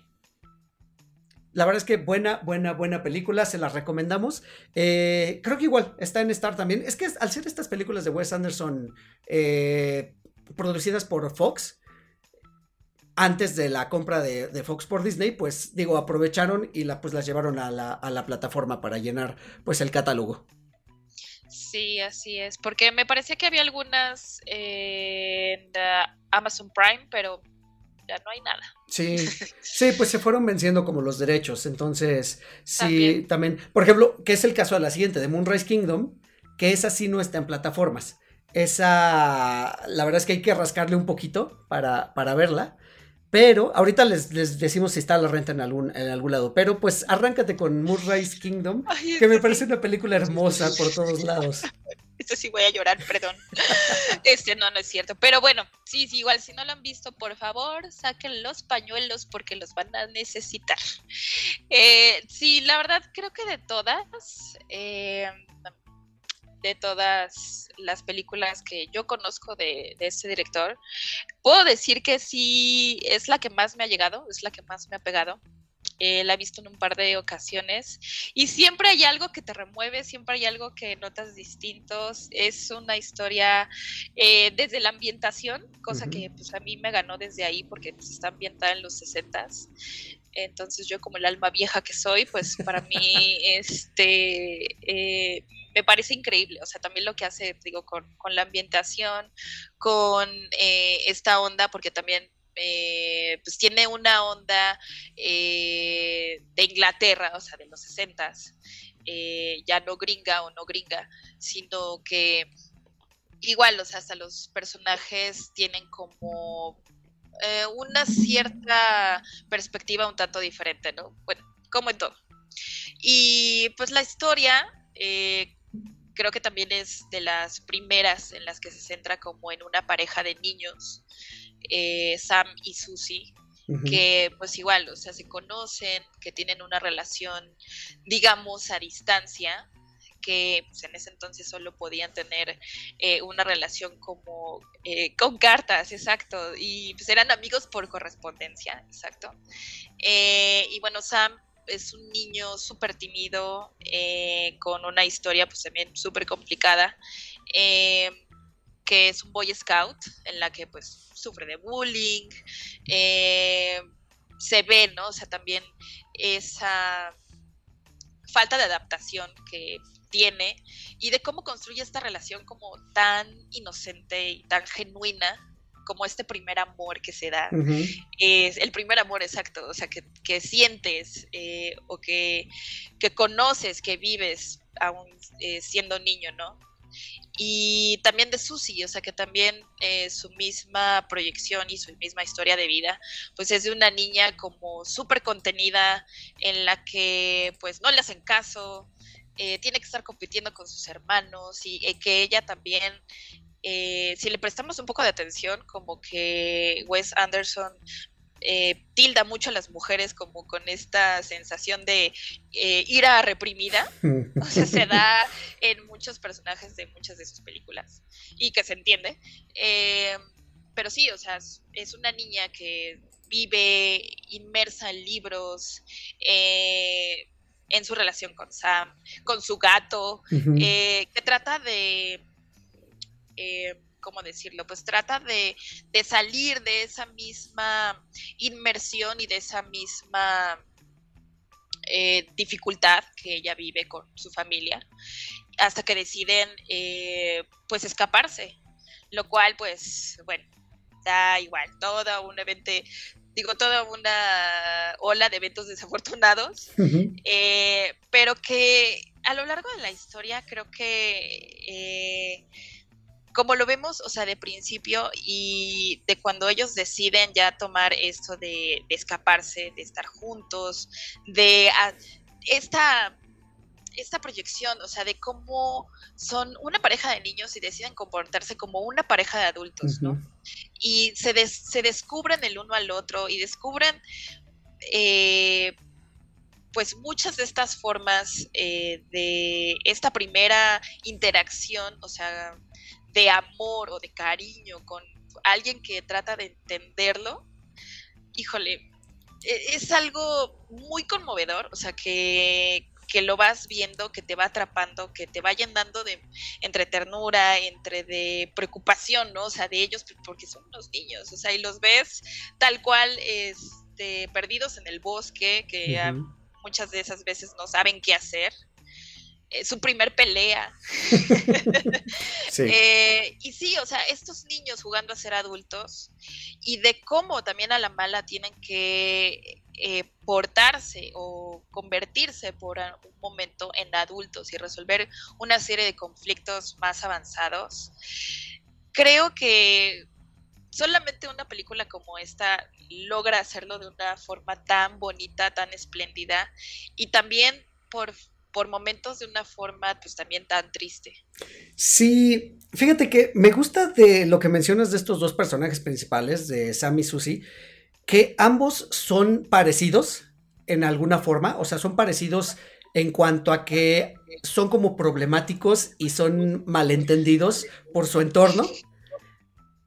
la verdad es que buena, buena, buena película, se la recomendamos. Eh, creo que igual está en Star también. Es que al ser estas películas de Wes Anderson eh, producidas por Fox, antes de la compra de, Fox por Disney, pues digo, aprovecharon y la, pues las llevaron a la, a la plataforma para llenar pues el catálogo. Sí, así es, porque me parecía que había algunas en Amazon Prime, pero ya no hay nada. Sí, sí, pues se fueron venciendo como los derechos, entonces sí, también. por ejemplo, que es el caso de la siguiente, de Moonrise Kingdom, que esa sí no está en plataformas. Esa, la verdad es que hay que rascarle un poquito para, para verla. Pero ahorita les, decimos si está la renta en algún, en algún lado. Pero pues arráncate con Moonrise Kingdom, que me parece una película hermosa por todos lados. Esto sí voy a llorar, perdón. Este no, no es cierto. Pero bueno, sí, sí, igual si no lo han visto, por favor, saquen los pañuelos porque los van a necesitar. Eh, sí, la verdad creo que de todas, eh, de todas las películas que yo conozco de, este director, puedo decir que sí es la que más me ha llegado, es la que más me ha pegado. Eh, la he visto en un par de ocasiones y siempre hay algo que te remueve, siempre hay algo que notas distintos. Es una historia eh, desde la ambientación, cosa que pues, a mí me ganó desde ahí porque pues, está ambientada en los 60 Entonces yo como el alma vieja que soy, pues para mí este, eh, me parece increíble. O sea, también lo que hace, digo, con, la ambientación, con eh, esta onda, porque también eh, pues tiene una onda de Inglaterra, o sea, de los 60 ya no gringa o no gringa, sino que igual, o sea, hasta los personajes tienen como eh, una cierta perspectiva un tanto diferente, ¿no? Bueno, como en todo. Y pues la historia eh, creo que también es de las primeras en las que se centra como en una pareja de niños, eh, Sam y Susie, que pues igual, o sea, se conocen, que tienen una relación, digamos, a distancia, que pues, en ese entonces solo podían tener eh, una relación como eh, con cartas, exacto, y pues eran amigos por correspondencia, exacto. Eh, y bueno, Sam es un niño súper tímido, con una historia pues también súper complicada, que es un boy scout, en la que pues sufre de bullying, se ve, ¿no? O sea, también esa falta de adaptación que tiene y de cómo construye esta relación como tan inocente y tan genuina como este primer amor que se da. Es el primer amor exacto, o sea, que, sientes eh, o que, que, conoces, que vives aún eh, siendo niño, ¿no? Y también de Susie, o sea, que también eh, su misma proyección y su misma historia de vida, pues es de una niña como súper contenida, en la que pues no le hacen caso, eh, tiene que estar compitiendo con sus hermanos y eh, que ella también, eh, si le prestamos un poco de atención, como que Wes Anderson tilda mucho a las mujeres como con esta sensación de ira reprimida, o sea, se da en muchos personajes de muchas de sus películas y que se entiende. pero sí, o sea, es una niña que vive inmersa en libros, en su relación con Sam, con su gato, eh, que trata de, eh, ¿cómo decirlo? Pues trata de, salir de esa misma inmersión y de esa misma eh, dificultad que ella vive con su familia, hasta que deciden, pues, escaparse, lo cual, pues, bueno, da igual, todo un evento digo, toda una ola de eventos desafortunados, eh, pero que a lo largo de la historia creo que... Como lo vemos, o sea, de principio y de cuando ellos deciden ya tomar esto de, escaparse, de estar juntos, de esta esta proyección, o sea, de cómo son una pareja de niños y deciden comportarse como una pareja de adultos, ¿no? Y se, se descubren el uno al otro y descubren, eh, pues, muchas de estas formas eh, de esta primera interacción, o sea, de amor o de cariño con alguien que trata de entenderlo, híjole, e, es algo muy conmovedor, o sea, que que lo vas viendo, que te va atrapando, que te va llenando de entre ternura, entre de preocupación, ¿no? O sea, de ellos porque son unos niños, o sea, y los ves tal cual este perdidos en el bosque, que muchas de esas veces no saben qué hacer. Eh, su primer pelea. Eh, y sí, o sea, estos niños jugando a ser adultos y de cómo también a la mala tienen que eh, portarse o convertirse por un momento en adultos y resolver una serie de conflictos más avanzados. Creo que solamente una película como esta logra hacerlo de una forma tan bonita, tan espléndida y también por, por momentos de una forma pues también tan triste. Sí, fíjate que me gusta de lo que mencionas de estos dos personajes principales, de Sam y Susie, que ambos son parecidos en alguna forma, o sea, son parecidos en cuanto a que son como problemáticos y son malentendidos por su entorno,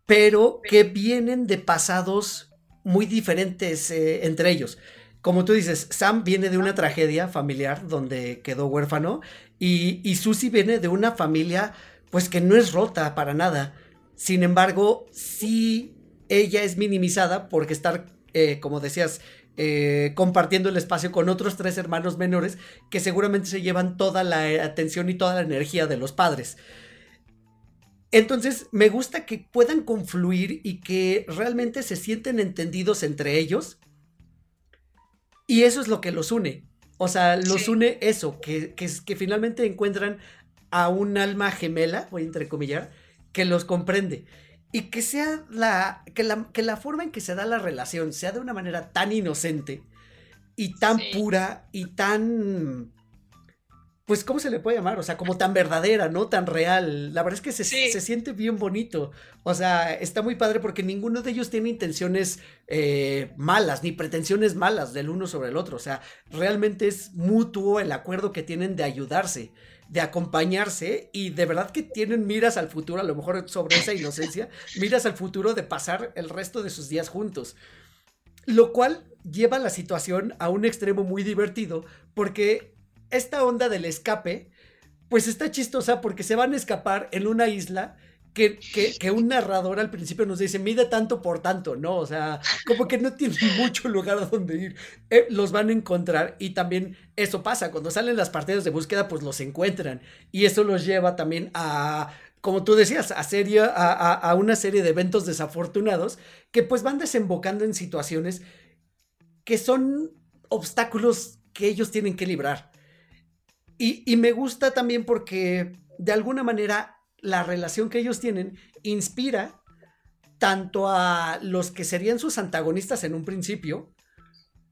pero que vienen de pasados muy diferentes eh, entre ellos. Como tú dices, Sam viene de una tragedia familiar donde quedó huérfano y, y Susie viene de una familia pues que no es rota para nada. Sin embargo, sí ella es minimizada porque estar, eh, como decías, eh, compartiendo el espacio con otros tres hermanos menores que seguramente se llevan toda la atención y toda la energía de los padres. Entonces, me gusta que puedan confluir y que realmente se sienten entendidos entre ellos. Y eso es lo que los une. O sea, los une eso, que, que, que finalmente encuentran a un alma gemela, voy a entrecomillar, que los comprende. Y que sea la que, la que, la forma en que se da la relación sea de una manera tan inocente y tan pura y tan pues, ¿cómo se le puede llamar? O sea, como tan verdadera, ¿no? Tan real. La verdad es que se, se siente bien bonito. O sea, está muy padre porque ninguno de ellos tiene intenciones eh, malas, ni pretensiones malas del uno sobre el otro. O sea, realmente es mutuo el acuerdo que tienen de ayudarse, de acompañarse y de verdad que tienen miras al futuro, a lo mejor sobre esa inocencia, miras al futuro de pasar el resto de sus días juntos. Lo cual lleva la situación a un extremo muy divertido porque esta onda del escape, pues está chistosa porque se van a escapar en una isla que, que, un narrador al principio nos dice, mide tanto por tanto, ¿no? O sea, como que no tiene mucho lugar a donde ir. Eh, los van a encontrar y también eso pasa, cuando salen las partidas de búsqueda, pues los encuentran. Y eso los lleva también a, como tú decías, a, serie, a, a una serie de eventos desafortunados que pues van desembocando en situaciones que son obstáculos que ellos tienen que librar. Y, me gusta también porque de alguna manera la relación que ellos tienen inspira tanto a los que serían sus antagonistas en un principio,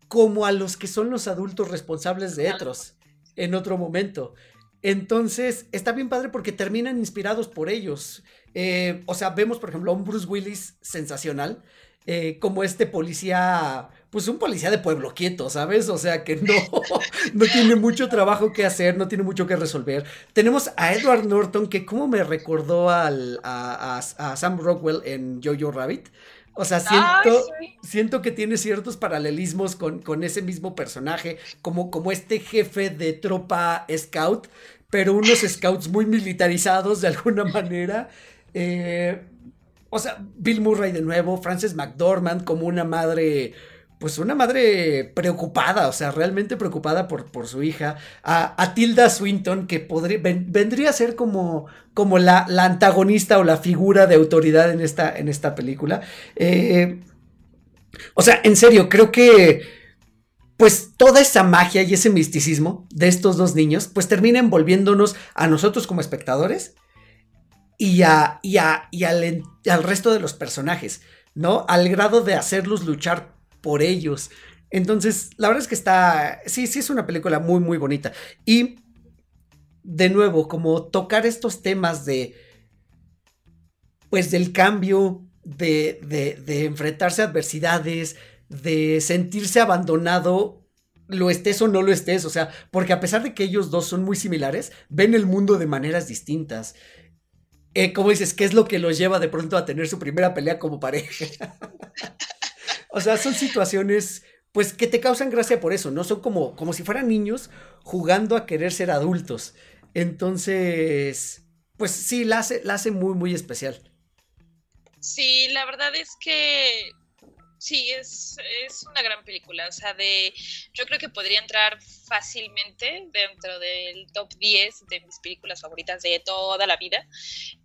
como a los que son los adultos responsables de otros en otro momento. Entonces, está bien padre porque terminan inspirados por ellos. Eh, o sea, vemos, por ejemplo, a un Bruce Willis sensacional, eh, como este policía, pues un policía de pueblo quieto, ¿sabes? O sea que no, no tiene mucho trabajo que hacer, no tiene mucho que resolver. Tenemos a Edward Norton, que como me recordó al, a, Sam Rockwell en Jojo Rabbit. O sea, siento, siento que tiene ciertos paralelismos con, con ese mismo personaje, como, como este jefe de tropa scout, pero unos scouts muy militarizados de alguna manera. Eh, o sea, Bill Murray de nuevo, Frances McDormand como una madre, pues una madre preocupada, o sea, realmente preocupada por, por su hija. A, Tilda Swinton, que podría, vendría a ser como, como la, la, antagonista o la figura de autoridad en esta, en esta película. Eh, o sea, en serio, creo que pues toda esa magia y ese misticismo de estos dos niños, pues termina envolviéndonos a nosotros como espectadores y, a, y, y al, al, resto de los personajes, ¿no? Al grado de hacerlos luchar por ellos. Entonces, la verdad es que está, sí, sí es una película muy, muy bonita. Y, de nuevo, como tocar estos temas de, pues, del cambio, de, de, de enfrentarse a adversidades, de sentirse abandonado lo estés o no lo estés, o sea, porque a pesar de que ellos dos son muy similares, ven el mundo de maneras distintas. Eh, ¿cómo dices? ¿Qué es lo que los lleva de pronto a tener su primera pelea como pareja? o sea, son situaciones, pues, que te causan gracia por eso, ¿no? Son como, como si fueran niños jugando a querer ser adultos. Entonces, pues sí, la hace, la hace muy, muy especial. Sí, la verdad es que Sí, es, es, una gran película. O sea, de, yo creo que podría entrar fácilmente dentro del top 10 de mis películas favoritas de toda la vida.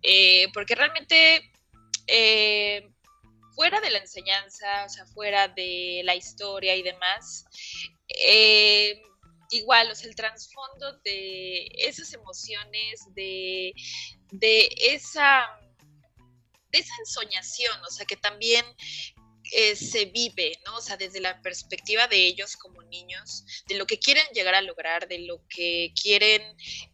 Eh, porque realmente, eh, fuera de la enseñanza, o sea, fuera de la historia y demás, eh, igual, o sea, el trasfondo de esas emociones, de, de esa de esa ensoñación, o sea, que también eh, se vive, ¿no? O sea, desde la perspectiva de ellos como niños, de lo que quieren llegar a lograr, de lo que quieren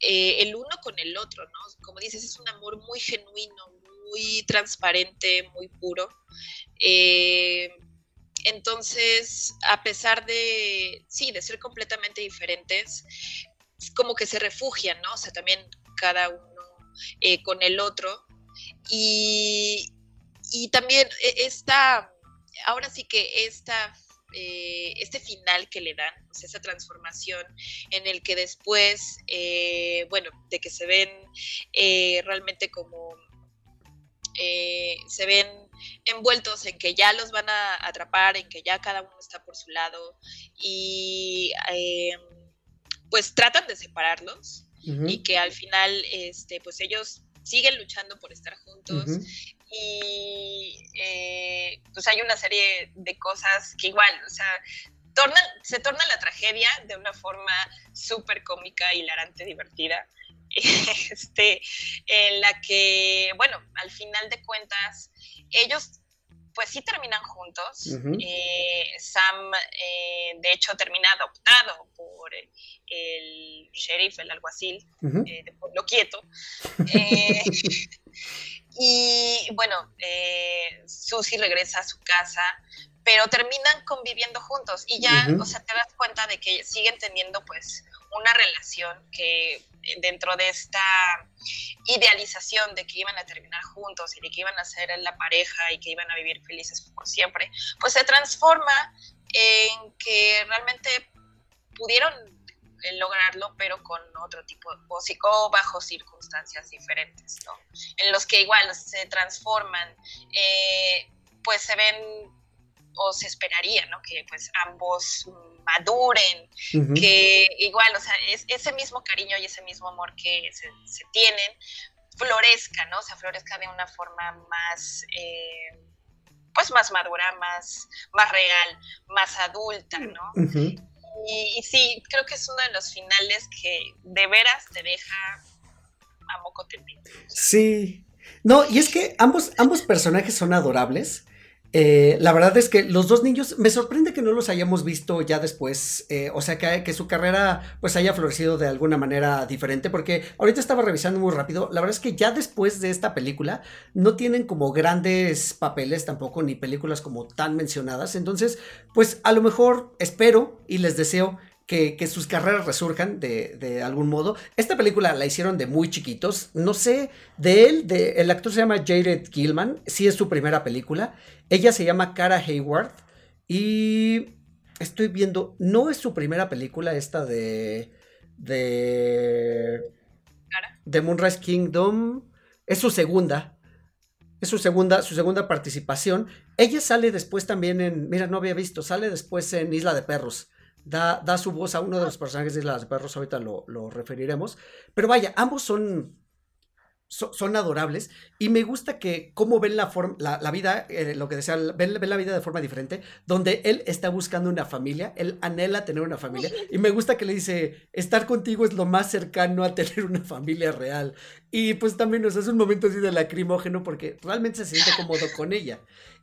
eh, el uno con el otro, ¿no? Como dices, es un amor muy genuino, muy transparente, muy puro. Eh, entonces, a pesar de, sí, de ser completamente diferentes, como que se refugian, ¿no? O sea, también cada uno con el otro. Y, y también e, esta ahora sí que esta, eh, este final que le dan, o sea, esa transformación en el que después, eh, bueno, de que se ven eh, realmente como eh, se ven envueltos en que ya los van a atrapar, en que ya cada uno está por su lado y eh, pues tratan de separarlos y que al final este, pues ellos siguen luchando por estar juntos y eh, pues hay una serie de cosas que igual, o sea, tornan, se torna la tragedia de una forma súper cómica, hilarante, divertida. Este, en la que, bueno, al final de cuentas, ellos pues sí terminan juntos. Eh, Sam, eh, de hecho, termina adoptado por el sheriff, el alguacil de Pueblo Quieto. y bueno, Susie regresa a su casa, pero terminan conviviendo juntos y ya, o sea, te das cuenta de que siguen teniendo pues una relación que eh, dentro de esta idealización de que iban a terminar juntos y de que iban a ser la pareja y que iban a vivir felices por siempre, pues se transforma en que realmente pudieron eh, lograrlo, pero con otro tipo, o, o bajo circunstancias diferentes, ¿no? En los que igual se transforman, eh, pues se ven o se esperaría, ¿no? Que pues ambos maduren, que igual, o sea, es, ese mismo cariño y ese mismo amor que se, tienen florezca, ¿no? O sea, florezca de una forma más, eh, pues más madura, más, más real, más adulta, ¿no? y, sí, creo que es uno de los finales que de veras te deja a moco tendido. Sí. No, y es que ambos, ambos personajes son adorables. Eh, la verdad es que los dos niños, me sorprende que no los hayamos visto ya después, eh, o sea, que, que, su carrera pues haya florecido de alguna manera diferente, porque ahorita estaba revisando muy rápido, la verdad es que ya después de esta película no tienen como grandes papeles tampoco, ni películas como tan mencionadas, entonces pues a lo mejor espero y les deseo que, sus carreras resurjan de, algún modo. Esta película la hicieron de muy chiquitos. No sé, de él, de, el actor se llama Jared Gilman. Sí es su primera película. Ella se llama Cara Hayward. Y estoy viendo, no es su primera película esta de... De... De Moonrise Kingdom. Es su segunda. Es su segunda, su segunda participación. Ella sale después también en. Mira, no había visto. Sale después en Isla de Perros da, su voz a uno de los personajes de Las Perros, ahorita lo, referiremos. Pero vaya, ambos son, son adorables y me gusta que cómo ven la, forma, la, vida, eh, lo que decía, ven, la vida de forma diferente, donde él está buscando una familia, él anhela tener una familia y me gusta que le dice, estar contigo es lo más cercano a tener una familia real. Y pues también nos hace un momento así de lacrimógeno porque realmente se siente cómodo con ella.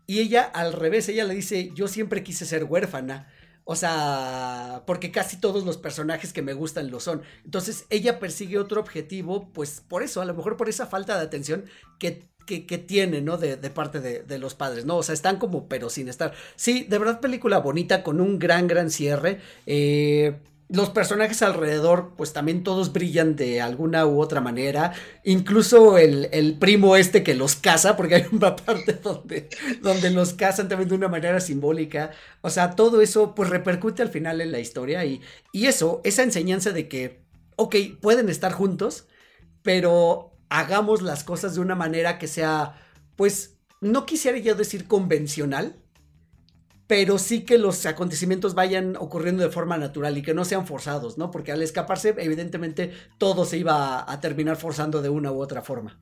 Y ella al revés, ella le dice, yo siempre quise ser huérfana o sea, porque casi todos los personajes que me gustan lo son. Entonces ella persigue otro objetivo, pues por eso, a lo mejor por esa falta de atención que, que, tiene, ¿no? De, de parte de, de, los padres, ¿no? O sea, están como, pero sin estar. Sí, de verdad película bonita, con un gran, gran cierre. Eh, los personajes alrededor, pues también todos brillan de alguna u otra manera. Incluso el, primo este que los caza, porque hay una parte donde, donde los cazan también de una manera simbólica. O sea, todo eso pues repercute al final en la historia y, y eso, esa enseñanza de que, ok, pueden estar juntos, pero hagamos las cosas de una manera que sea, pues, no quisiera yo decir convencional, pero sí que los acontecimientos vayan ocurriendo de forma natural y que no sean forzados, ¿no? Porque al escaparse, evidentemente, todo se iba a, terminar forzando de una u otra forma.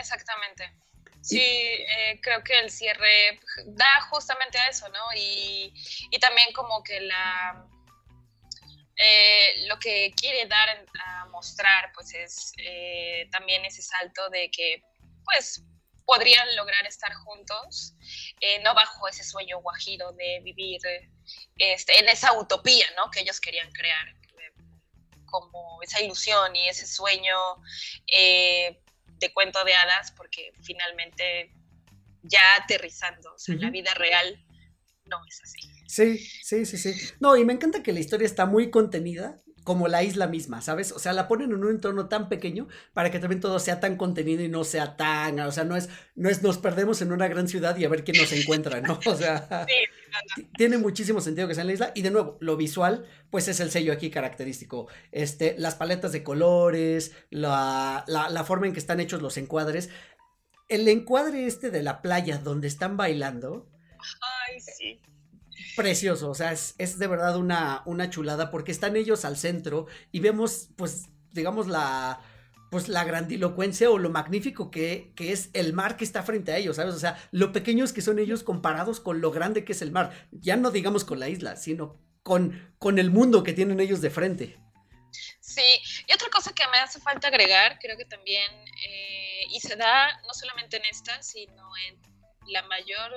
Exactamente. Sí, eh, creo que el cierre da justamente a eso, ¿no? Y, también como que la... Eh, lo que quiere dar a mostrar, pues es eh, también ese salto de que, pues, podrían lograr estar juntos, eh, no bajo ese sueño guajiro de vivir este, en esa utopía ¿no? que ellos querían crear, como esa ilusión y ese sueño eh, de cuento de hadas, porque finalmente ya aterrizando, o sea, en la vida real no es así. Sí, sí, sí, sí. No, y me encanta que la historia está muy contenida como la isla misma, ¿sabes? O sea, la ponen en un entorno tan pequeño para que también todo sea tan contenido y no sea tan, o sea, no es, no es nos perdemos en una gran ciudad y a ver quién nos encuentra, ¿no? O sea, tiene muchísimo sentido que sea en la isla y de nuevo, lo visual, pues es el sello aquí característico, este, las paletas de colores, la, la, la forma en que están hechos los encuadres, el encuadre este de la playa donde están bailando. Ay, sí. Precioso, o sea, es, de verdad una, una chulada porque están ellos al centro y vemos, pues, digamos, la, pues la grandilocuencia o lo magnífico que, que, es el mar que está frente a ellos, ¿sabes? O sea, lo pequeños que son ellos comparados con lo grande que es el mar. Ya no digamos con la isla, sino con, con el mundo que tienen ellos de frente. Sí, y otra cosa que me hace falta agregar, creo que también, eh, y se da no solamente en esta, sino en la mayor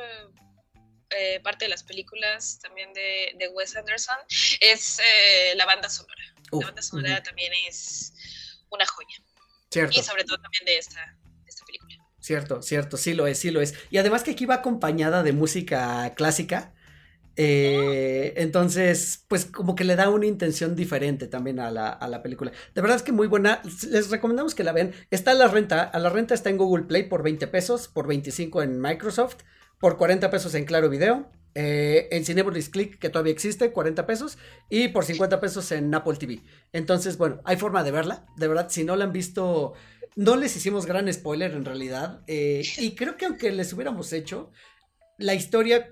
eh, parte de las películas también de, de Wes Anderson, es eh, la banda sonora. La banda sonora también es una joya. Cierto. Y sobre todo también de esta, de esta película. Cierto, cierto, sí lo es, sí lo es. Y además que aquí va acompañada de música clásica. eh, entonces, pues como que le da una intención diferente también a la, a la película. De verdad es que muy buena. Les recomendamos que la vean. Está a la renta. A la renta está en Google Play por 20 pesos, por 25 en Microsoft, por 40 pesos en Claro Video. eh, en Cinepolis Click, que todavía existe, 40 pesos, y por 50 pesos en Apple TV. Entonces, bueno, hay forma de verla. De verdad, si no la han visto, no les hicimos gran spoiler en realidad. eh, y creo que aunque les hubiéramos hecho, la historia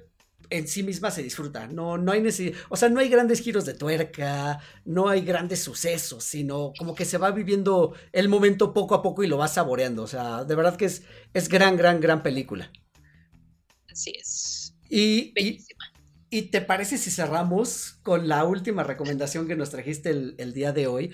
en sí misma se disfruta. No, no hay necesidad. O sea, no hay grandes giros de tuerca, no hay grandes sucesos, sino como que se va viviendo el momento poco a poco y lo vas saboreando. O sea, de verdad que es, es gran, gran, gran película. Así es. Y, y, Bellísima. ¿Y te parece si cerramos con la última recomendación que nos trajiste el, el día de hoy?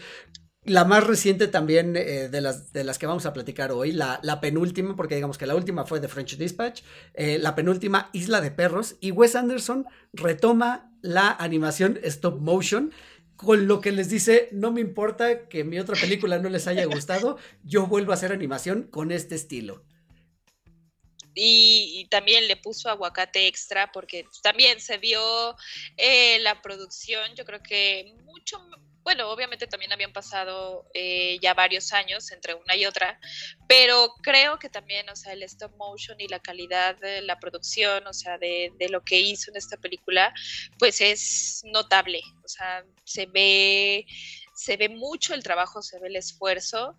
La más reciente también eh, de, las, de las que vamos a platicar hoy, la, la penúltima, porque digamos que la última fue de French Dispatch, eh, la penúltima Isla de Perros, y Wes Anderson retoma la animación stop motion, con lo que les dice, no me importa que mi otra película no les haya gustado, yo vuelvo a hacer animación con este estilo. Y, también le puso aguacate extra porque también se vio eh, la producción, yo creo que mucho, bueno, obviamente también habían pasado eh, ya varios años entre una y otra, pero creo que también, o sea, el stop motion y la calidad de la producción, o sea, de, de lo que hizo en esta película, pues es notable, o sea, se ve, se ve mucho el trabajo, se ve el esfuerzo,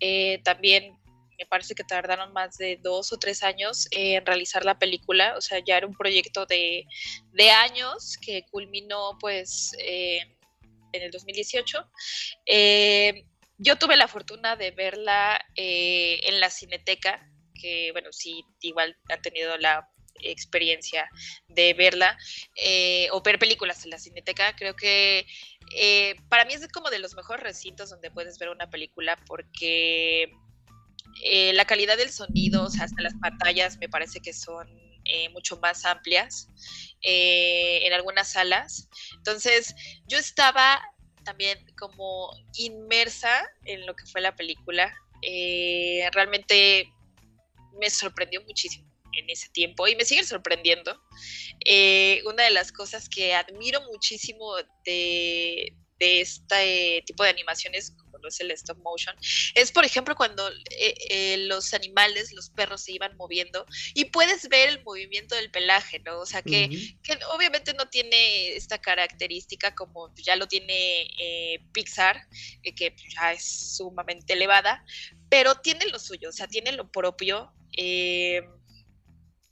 eh, también me parece que tardaron más de dos o tres años en realizar la película, o sea, ya era un proyecto de, de años que culminó pues eh, en el 2018. Eh, yo tuve la fortuna de verla eh, en la Cineteca, que bueno, sí, igual han tenido la experiencia de verla o ver películas en la Cineteca, creo que para mí es como de los mejores recintos donde puedes ver una película porque eh, la calidad del sonido, o sea, hasta las pantallas me parece que son eh, mucho más amplias eh, en algunas salas. Entonces, yo estaba también como inmersa en lo que fue la película. Realmente me sorprendió muchísimo en ese tiempo y me sigue sorprendiendo. Una de las cosas que admiro muchísimo de, de este tipo de animaciones lo es el stop motion, es por ejemplo cuando eh, eh, los animales, los perros se iban moviendo y puedes ver el movimiento del pelaje, ¿no? O sea que, que obviamente no tiene esta característica como ya lo tiene eh, Pixar, que ya es sumamente elevada, pero tiene lo suyo, o sea, tiene lo propio.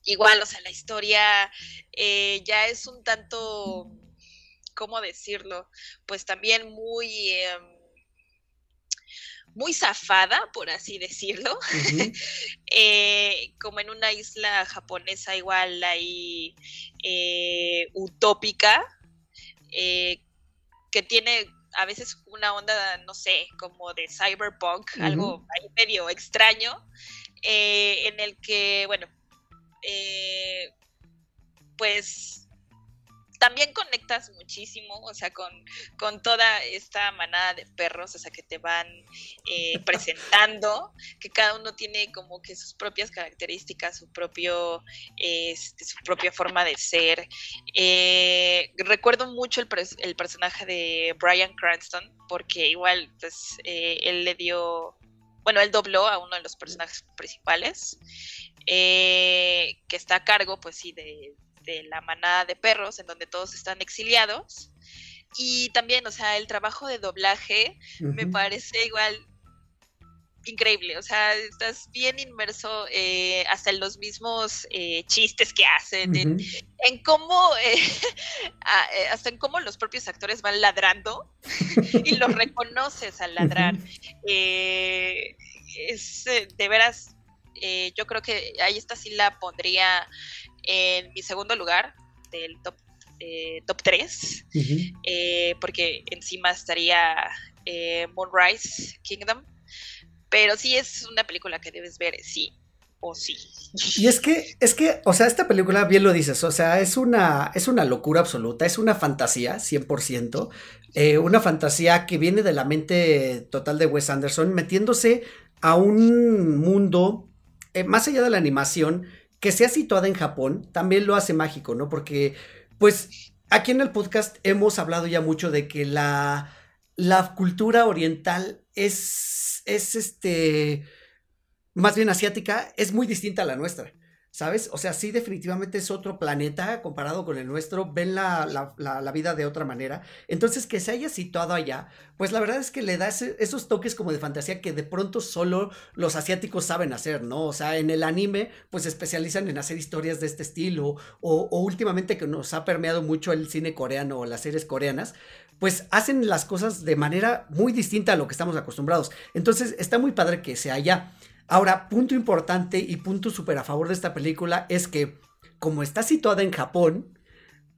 igual, o sea, la historia eh, ya es un tanto, ¿cómo decirlo? Pues también muy... em, muy zafada, por así decirlo, eh, como en una isla japonesa igual ahí eh, utópica, eh, que tiene a veces una onda, no sé, como de cyberpunk, algo ahí medio extraño, en el que, bueno, pues también conectas muchísimo, o sea, con, con toda esta manada de perros, o sea, que te van eh, presentando, que cada uno tiene como que sus propias características, su propio, este, su propia forma de ser. Eh, recuerdo mucho el, personaje de Brian Cranston, porque igual, pues, eh, él le dio, bueno, él dobló a uno de los personajes principales, eh, que está a cargo, pues sí, de, de la manada de perros, en donde todos están exiliados. Y también, o sea, el trabajo de doblaje me parece igual increíble, o sea, estás bien inmerso eh, hasta en los mismos eh, chistes que hacen, en, cómo, eh, hasta en cómo los propios actores van ladrando y los reconoces al ladrar. es de veras, yo creo que ahí esta sí la pondría en mi segundo lugar del top, top 3, porque encima estaría Moonrise Kingdom pero sí es una película que debes ver, sí o sí. Y es que, es que, o sea, esta película, bien lo dices, o sea, es una, es una locura absoluta, es una fantasía, 100%, eh, una fantasía que viene de la mente total de Wes Anderson, metiéndose a un mundo, eh, más allá de la animación, que sea situada en Japón, también lo hace mágico, ¿no? Porque, pues, aquí en el podcast hemos hablado ya mucho de que la, la cultura oriental es es este, más bien asiática, es muy distinta a la nuestra. ¿Sabes? O sea, sí, definitivamente es otro planeta comparado con el nuestro, ven la, la, vida de otra manera. Entonces, que se haya situado allá, pues la verdad es que le da esos toques como de fantasía que de pronto solo los asiáticos saben hacer, ¿no? O sea, en el anime, pues se especializan en hacer historias de este estilo, o, o últimamente que nos ha permeado mucho el cine coreano o las series coreanas, pues hacen las cosas de manera muy distinta a lo que estamos acostumbrados. Entonces está muy padre que sea allá. Ahora, punto importante y punto súper a favor de esta película es que como está situada en Japón,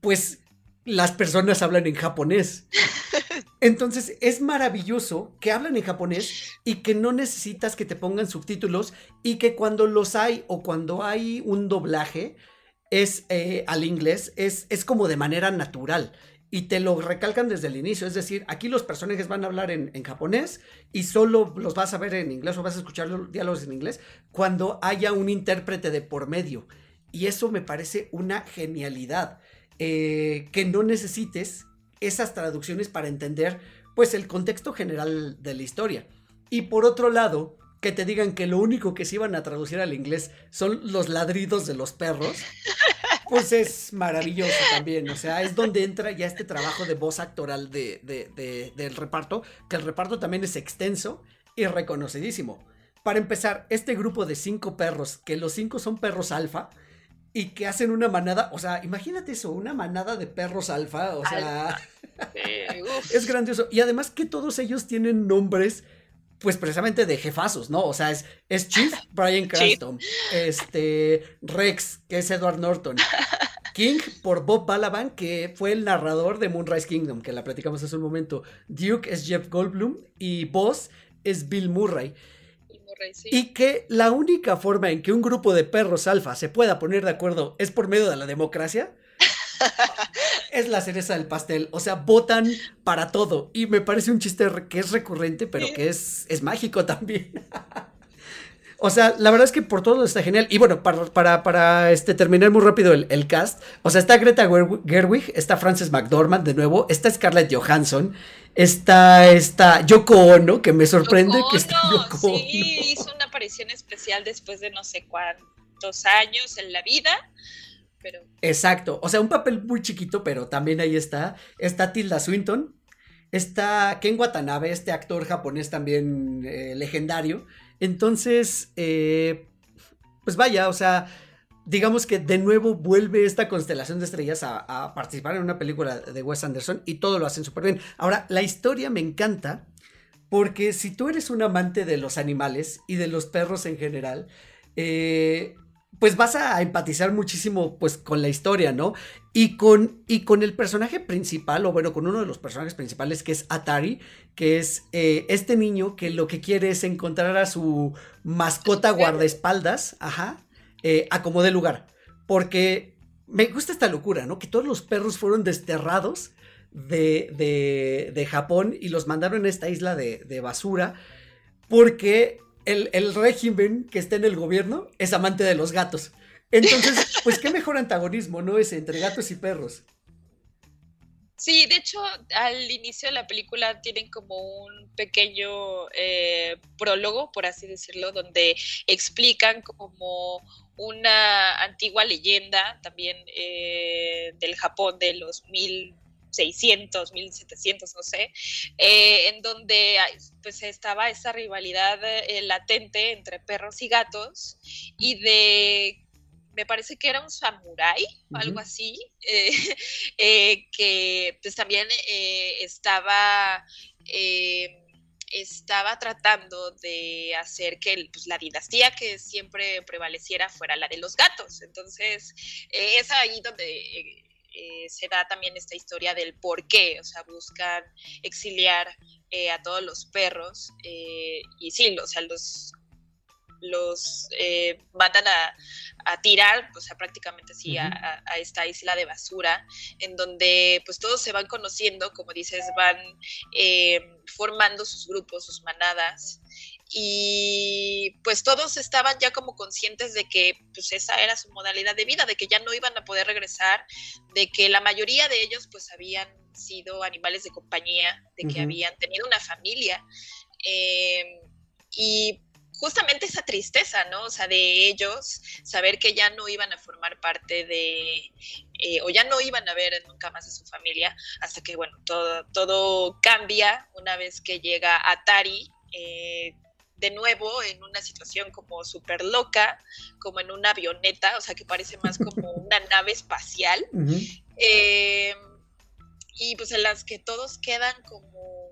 pues las personas hablan en japonés. Entonces es maravilloso que hablan en japonés y que no necesitas que te pongan subtítulos y que cuando los hay o cuando hay un doblaje es eh, al inglés, es, es como de manera natural y te lo recalcan desde el inicio. Es decir, aquí los personajes van a hablar en, japonés y solo los vas a ver en inglés o vas a escuchar los diálogos en inglés cuando haya un intérprete de por medio. Y eso me parece una genialidad. Eh, que no necesites esas traducciones para entender pues el contexto general de la historia. Y por otro lado, que te digan que lo único que se iban a traducir al inglés son los ladridos de los perros pues es maravilloso también. O sea, es donde entra ya este trabajo de voz actoral de, del reparto, que el reparto también es extenso y reconocidísimo. Para empezar, este grupo de cinco perros, que los cinco son perros alfa, y que hacen una manada, o sea, imagínate eso, una manada de perros alfa, o sea, es grandioso. Y además que todos ellos tienen nombres pues precisamente de jefazos, ¿no? O sea, es, es Chief Brian Cranston, este Rex, que es Edward Norton, King por Bob Balaban, que fue el narrador de Moonrise Kingdom, que la platicamos hace un momento, Duke es Jeff Goldblum y Boss es Bill Murray. Y que la única forma en que un grupo de perros alfa se pueda poner de acuerdo es por medio de la democracia es la cereza del pastel. O sea, votan para todo. Y me parece un chiste que es recurrente, pero que es, es mágico también. O sea, la verdad es que por todo está genial. Y bueno, para, para, este, terminar muy rápido el, cast. O sea, está Greta Gerwig, está Frances McDormand de nuevo, está Scarlett Johansson, está, está Yoko Ono, que me sorprende que está Yoko Sí, hizo una aparición especial después de no sé cuántos años en la vida. Exacto, o sea, un papel muy chiquito, pero también ahí está. Está Tilda Swinton, está Ken Watanabe, este actor japonés también eh, legendario. Entonces, eh, pues vaya, o sea, digamos que de nuevo vuelve esta constelación de estrellas a, a, participar en una película de Wes Anderson y todo lo hacen súper bien. Ahora, la historia me encanta porque si tú eres un amante de los animales y de los perros en general, eh, pues vas a empatizar muchísimo pues con la historia, ¿no? Y con, y con el personaje principal, o bueno, con uno de los personajes principales que es Atari, que es eh, este niño que lo que quiere es encontrar a su mascota guardaespaldas, ajá, eh, a como de lugar. Porque me gusta esta locura, ¿no? Que todos los perros fueron desterrados de, de, de Japón y los mandaron a esta isla de, de basura porque el, régimen que está en el gobierno es amante de los gatos. Entonces, pues qué mejor antagonismo, ¿no? Es entre gatos y perros. Sí, de hecho, al inicio de la película tienen como un pequeño eh, prólogo, por así decirlo, donde explican como una antigua leyenda también eh, del Japón de los mil 1600, 1700, no sé, eh, en donde pues estaba esa rivalidad eh, latente entre perros y gatos y de me parece que era un samurái, o algo así, que pues también estaba estaba tratando de hacer que pues, la dinastía que siempre prevaleciera fuera la de los gatos. Entonces, eh, es ahí donde eh, eh, se da también esta historia del por qué, o sea, buscan exiliar a todos los perros y sí, o sea, los los eh, mandan a, tirar, o sea, prácticamente sí, a, esta isla de basura, en donde pues todos se van conociendo, como dices, van eh, formando sus grupos, sus manadas, y pues todos estaban ya como conscientes de que pues esa era su modalidad de vida, de que ya no iban a poder regresar, de que la mayoría de ellos pues habían sido animales de compañía, de que habían tenido una familia. Eh, y justamente esa tristeza, ¿no? O sea, de ellos, saber que ya no iban a formar parte de, eh, o ya no iban a ver nunca más a su familia, hasta que, bueno, todo, todo cambia una vez que llega Atari. Eh, de nuevo en una situación como súper loca, como en una avioneta, o sea que parece más como una nave espacial, eh, y pues en las que todos quedan como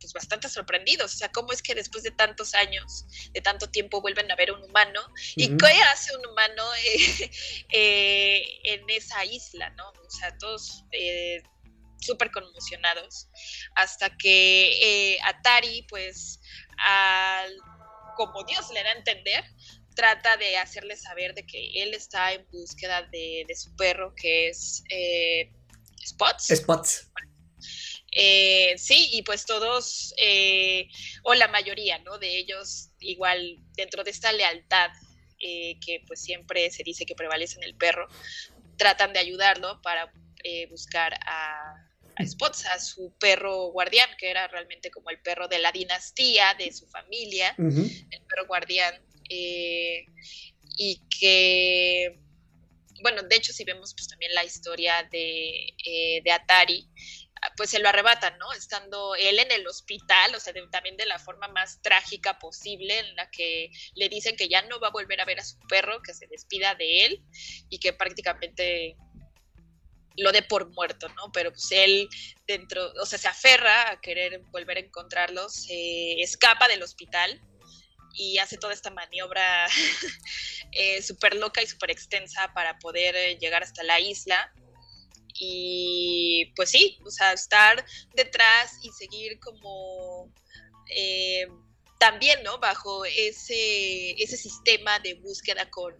pues, bastante sorprendidos. O sea, ¿cómo es que después de tantos años, de tanto tiempo, vuelven a ver un humano? ¿Y qué hace un humano eh, eh, en esa isla, no? O sea, todos súper conmocionados. Hasta que Atari, pues, como Dios le da a entender, trata de hacerle saber de que él está en búsqueda de, de su perro, que es Spots. Spots. Eh, sí, y pues todos, eh, o la mayoría, ¿no? De ellos, igual dentro de esta lealtad eh, que pues siempre se dice que prevalece en el perro, tratan de ayudarlo para buscar a, Spots, a su perro guardián, que era realmente como el perro de la dinastía, de su familia, el perro guardián, y que bueno, de hecho, si vemos pues también la historia de, de Atari, pues se lo arrebatan, ¿no? Estando él en el hospital, o sea, también de la forma más trágica posible, en la que le dicen que ya no va a volver a ver a su perro, que se despida de él y que prácticamente lo dé por muerto, ¿no? Pero pues él dentro, o sea, se aferra a querer volver a encontrarlo, se escapa del hospital y hace toda esta maniobra eh, súper loca y súper extensa para poder eh, llegar hasta la isla y pues sí, o sea, estar detrás y seguir como eh, también, ¿no? Bajo ese, ese sistema de búsqueda con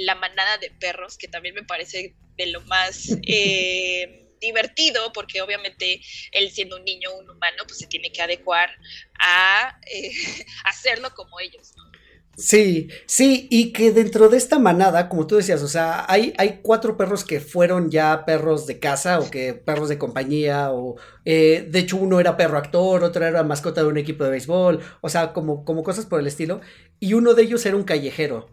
la manada de perros, que también me parece de lo más eh, divertido, porque obviamente él siendo un niño, un humano, pues se tiene que adecuar a eh, hacerlo como ellos, ¿no? Sí, sí, y que dentro de esta manada, como tú decías, o sea, hay, hay cuatro perros que fueron ya perros de casa o que perros de compañía, o eh, de hecho uno era perro actor, otro era mascota de un equipo de béisbol, o sea, como, como cosas por el estilo, y uno de ellos era un callejero.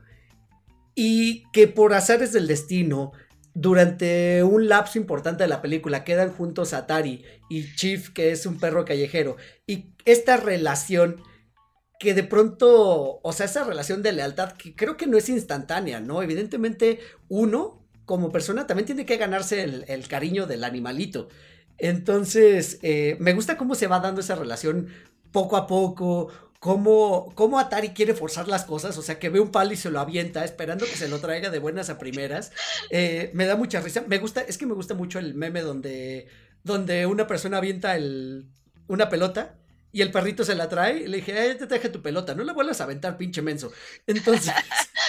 Y que por azares del destino, durante un lapso importante de la película, quedan juntos Atari y Chief, que es un perro callejero, y esta relación que de pronto, o sea, esa relación de lealtad que creo que no es instantánea, ¿no? Evidentemente, uno como persona también tiene que ganarse el, cariño del animalito. Entonces, eh, me gusta cómo se va dando esa relación poco a poco, cómo, cómo, Atari quiere forzar las cosas, o sea, que ve un palo y se lo avienta, esperando que se lo traiga de buenas a primeras. Eh, me da mucha risa. Me gusta, es que me gusta mucho el meme donde, donde una persona avienta el, una pelota y el perrito se la trae, y le dije, ay, te traje tu pelota, no la vuelvas a aventar, pinche menso. Entonces,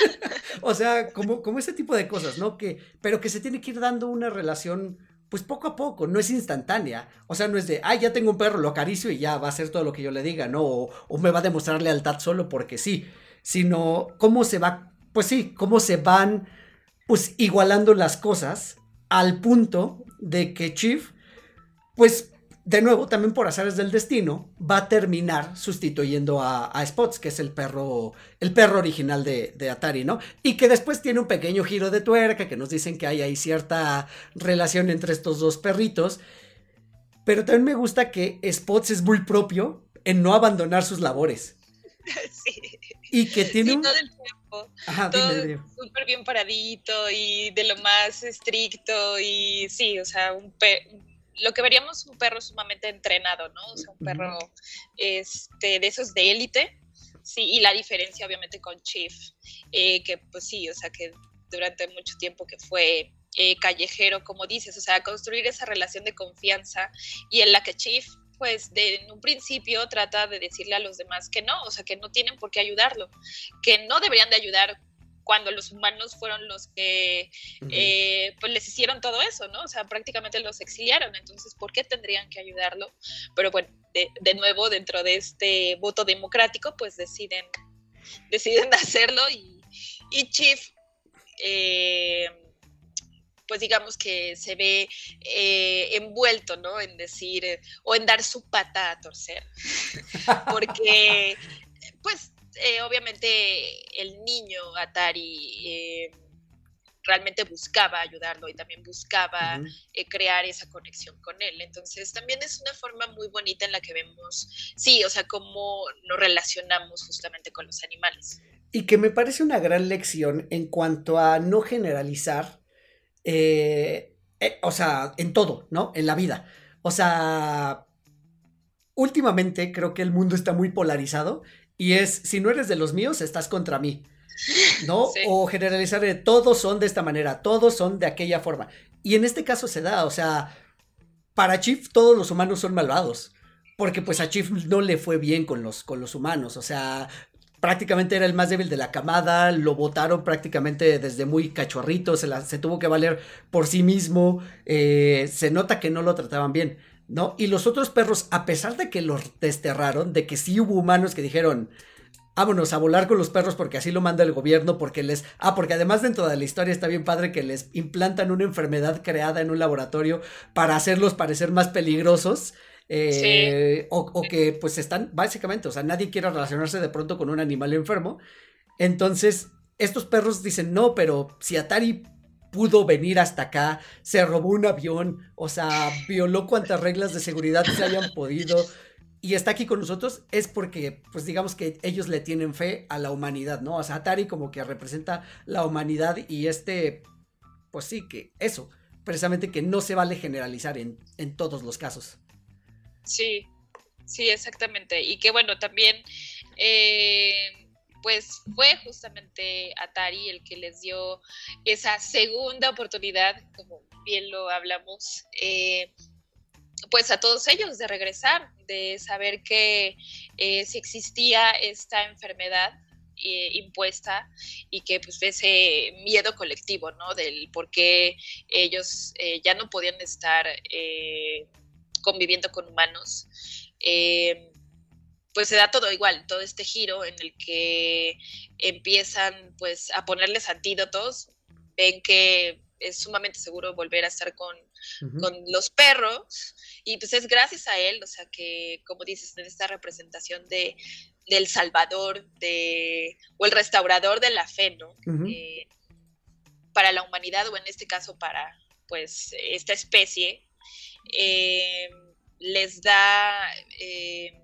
o sea, como, como ese tipo de cosas, ¿no? Que, pero que se tiene que ir dando una relación, pues poco a poco, no es instantánea. O sea, no es de, ay, ya tengo un perro, lo acaricio y ya va a hacer todo lo que yo le diga, ¿no? O, o me va a demostrar lealtad solo porque sí, sino cómo se va, pues sí, cómo se van, pues igualando las cosas al punto de que Chief, pues de nuevo, también por azares del destino, va a terminar sustituyendo a, Spots, que es el perro, el perro original de, Atari, ¿no? Y que después tiene un pequeño giro de tuerca, que nos dicen que hay ahí cierta relación entre estos dos perritos. Pero también me gusta que Spots es muy propio en no abandonar sus labores. Sí. Y que tiene Sí, un... todo el tiempo. Ajá, súper bien paradito y de lo más estricto y sí, o sea, un pe- lo que veríamos un perro sumamente entrenado, ¿no? O sea, un perro este, de esos de élite, sí, y la diferencia obviamente con Chief, eh, que pues sí, o sea, que durante mucho tiempo que fue eh, callejero, como dices, o sea, construir esa relación de confianza y en la que Chief pues de, en un principio trata de decirle a los demás que no, o sea, que no tienen por qué ayudarlo, que no deberían de ayudar cuando los humanos fueron los que eh, pues les hicieron todo eso, ¿no? O sea, prácticamente los exiliaron, entonces, ¿por qué tendrían que ayudarlo? Pero bueno, de, de nuevo, dentro de este voto democrático, pues deciden, deciden hacerlo y, y Chief, eh, pues digamos que se ve eh, envuelto, ¿no? En decir, eh, o en dar su pata a torcer, porque, pues, eh, obviamente el niño Atari eh, realmente buscaba ayudarlo y también buscaba eh, crear esa conexión con él. Entonces también es una forma muy bonita en la que vemos, sí, o sea, cómo nos relacionamos justamente con los animales. Y que me parece una gran lección en cuanto a no generalizar, o sea, en todo, ¿no? En la vida. O sea, últimamente creo que el mundo está muy polarizado y es, si no eres de los míos, estás contra mí, ¿no? Sí. O generalizar de todos son de esta manera, todos son de aquella forma. Y en este caso se da, o sea, para Chief todos los humanos son malvados. Porque pues a Chief no le fue bien con los, con los humanos, o sea, prácticamente era el más débil de la camada, lo votaron prácticamente desde muy cachorrito, se, la- se tuvo que valer por sí mismo, eh, se nota que no lo trataban bien, ¿no? Y los otros perros, a pesar de que los desterraron, de que sí hubo humanos que dijeron, vámonos a volar con los perros porque así lo manda el gobierno, porque les... Ah, porque además dentro de la historia está bien padre que les implantan una enfermedad creada en un laboratorio para hacerlos parecer más peligrosos. eh, o, o que pues están básicamente, o sea, nadie quiere relacionarse de pronto con un animal enfermo. Entonces, estos perros dicen, no, pero si Atari pudo venir hasta acá, se robó un avión, o sea, violó cuantas reglas de seguridad se hayan podido y está aquí con nosotros, es porque, pues digamos que ellos le tienen fe a la humanidad, ¿no? O sea, Atari como que representa la humanidad y este, pues sí, que eso, precisamente que no se vale generalizar en, en todos los casos. Sí, sí, exactamente. Y que bueno, también, eh, pues fue justamente Atari el que les dio esa segunda oportunidad, como bien lo hablamos, eh, pues a todos ellos de regresar, de saber que eh, si existía esta enfermedad eh, impuesta y que pues ese miedo colectivo, ¿no? Del por qué ellos eh, ya no podían estar conviviendo con humanos, pues se da todo igual, todo este giro en el que empiezan pues a ponerles antídotos, ven que es sumamente seguro volver a estar con, con los perros y pues es gracias a él, o sea que como dices, en esta representación de del salvador de, o el restaurador de la fe, ¿no? Eh, para la humanidad o en este caso para pues esta especie, eh, les da eh,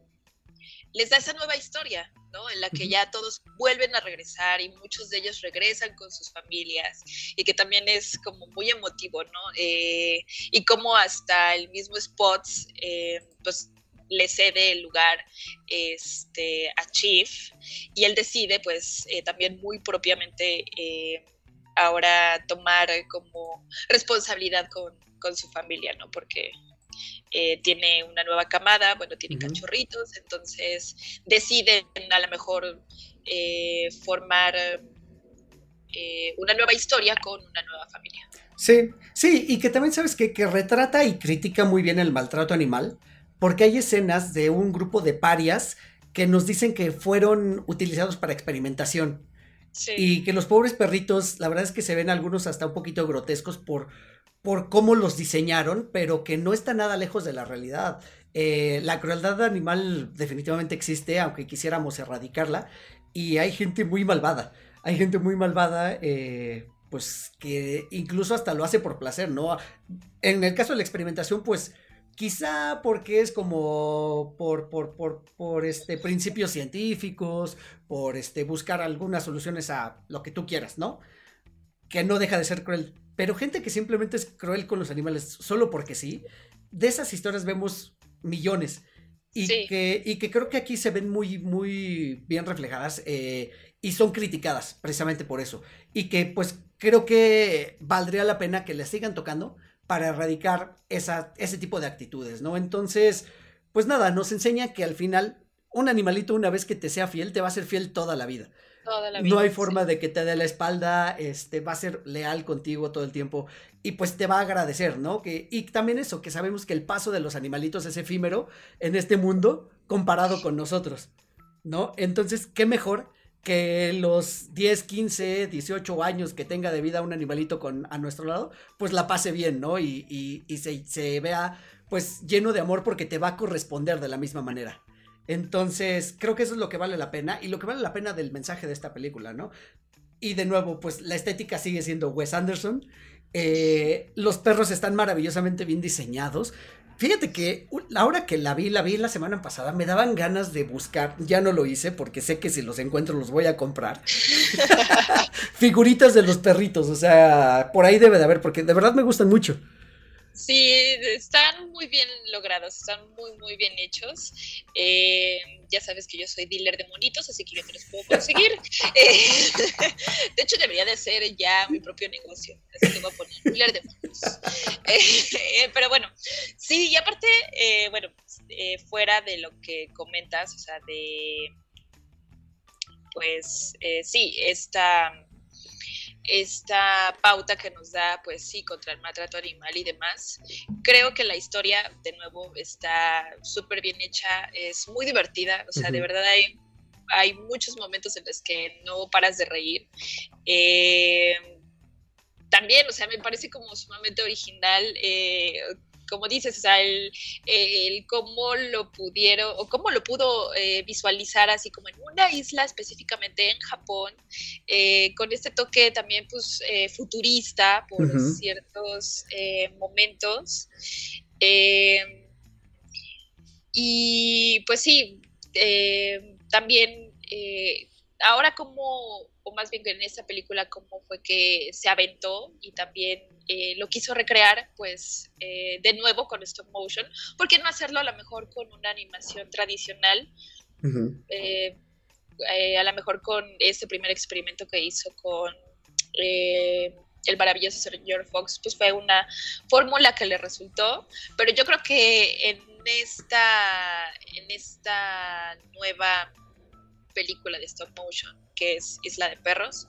les da esa nueva historia, ¿no? En la que ya todos vuelven a regresar y muchos de ellos regresan con sus familias y que también es como muy emotivo, ¿no? Eh, y como hasta el mismo Spots, eh, pues le cede el lugar este, a Chief y él decide pues eh, también muy propiamente ahora tomar como responsabilidad con, con su familia, ¿no? Porque eh, tiene una nueva camada, bueno, tiene cachorritos, entonces deciden a lo mejor eh, formar eh, una nueva historia con una nueva familia. Sí, sí, y que también sabes que, que retrata y critica muy bien el maltrato animal, porque hay escenas de un grupo de parias que nos dicen que fueron utilizados para experimentación Sí, y que los pobres perritos, la verdad es que se ven algunos hasta un poquito grotescos por, por cómo los diseñaron, pero que no está nada lejos de la realidad. Eh, la crueldad animal definitivamente existe, aunque quisiéramos erradicarla, y hay gente muy malvada. Hay gente muy malvada, eh, pues que incluso hasta lo hace por placer, ¿no? En el caso de la experimentación, pues Quizá porque es como por, por, por, por este, principios científicos, por este, buscar algunas soluciones a lo que tú quieras, ¿no? Que no deja de ser cruel. Pero gente que simplemente es cruel con los animales solo porque sí, de esas historias vemos millones. Y, que, y que creo que aquí se ven muy, muy bien reflejadas eh, y son criticadas precisamente por eso. Y que pues creo que valdría la pena que les sigan tocando para erradicar esa, ese tipo de actitudes, ¿no? Entonces, pues nada, nos enseña que al final un animalito una vez que te sea fiel, te va a ser fiel toda la vida. Toda la vida no hay forma de que te dé la espalda, este, va a ser leal contigo todo el tiempo y pues te va a agradecer, ¿no? Que, y también eso, que sabemos que el paso de los animalitos es efímero en este mundo comparado con nosotros, ¿no? Entonces, ¿qué mejor que los 10, 15, 18 años que tenga de vida un animalito con, a nuestro lado, pues la pase bien, ¿no? Y, y, se, se, vea pues lleno de amor porque te va a corresponder de la misma manera. Entonces, creo que eso es lo que vale la pena y lo que vale la pena del mensaje de esta película, ¿no? Y de nuevo, pues la estética sigue siendo Wes Anderson. Eh, los perros están maravillosamente bien diseñados. Fíjate que ahora que la vi, la vi la semana pasada, me daban ganas de buscar, ya no lo hice porque sé que si los encuentro los voy a comprar. Figuritas de los perritos, o sea, por ahí debe de haber, porque de verdad me gustan mucho. Sí, están muy bien logrados, están muy, muy bien hechos. Eh, ya sabes que yo soy dealer de monitos, así que yo te los puedo conseguir. Eh, de hecho, debería de ser ya mi propio negocio. Así que voy a poner dealer de monitos. Eh, pero bueno, sí, y aparte, bueno, fuera de lo que comentas, o sea, de, pues, sí, esta esta pauta que nos da, pues sí, contra el maltrato animal y demás. Creo que la historia, de nuevo, está súper bien hecha, es muy divertida, o sea, de verdad hay, hay muchos momentos en los que no paras de reír. Eh, también, o sea, me parece como sumamente original eh, como dices, o sea, el, cómo lo pudieron o cómo lo pudo eh, visualizar así como en una isla específicamente en Japón, eh, con este toque también pues eh, futurista por ciertos momentos. y pues sí, también ahora como, o más bien que en esta película, cómo fue que se aventó y también eh, lo quiso recrear, pues, eh, de nuevo con stop motion. ¿Por qué no hacerlo a lo mejor con una animación tradicional? Eh, a lo mejor con este primer experimento que hizo con el maravilloso señor Fox, pues fue una fórmula que le resultó, pero yo creo que en esta, en esta nueva película de stop motion, que es Isla de Perros.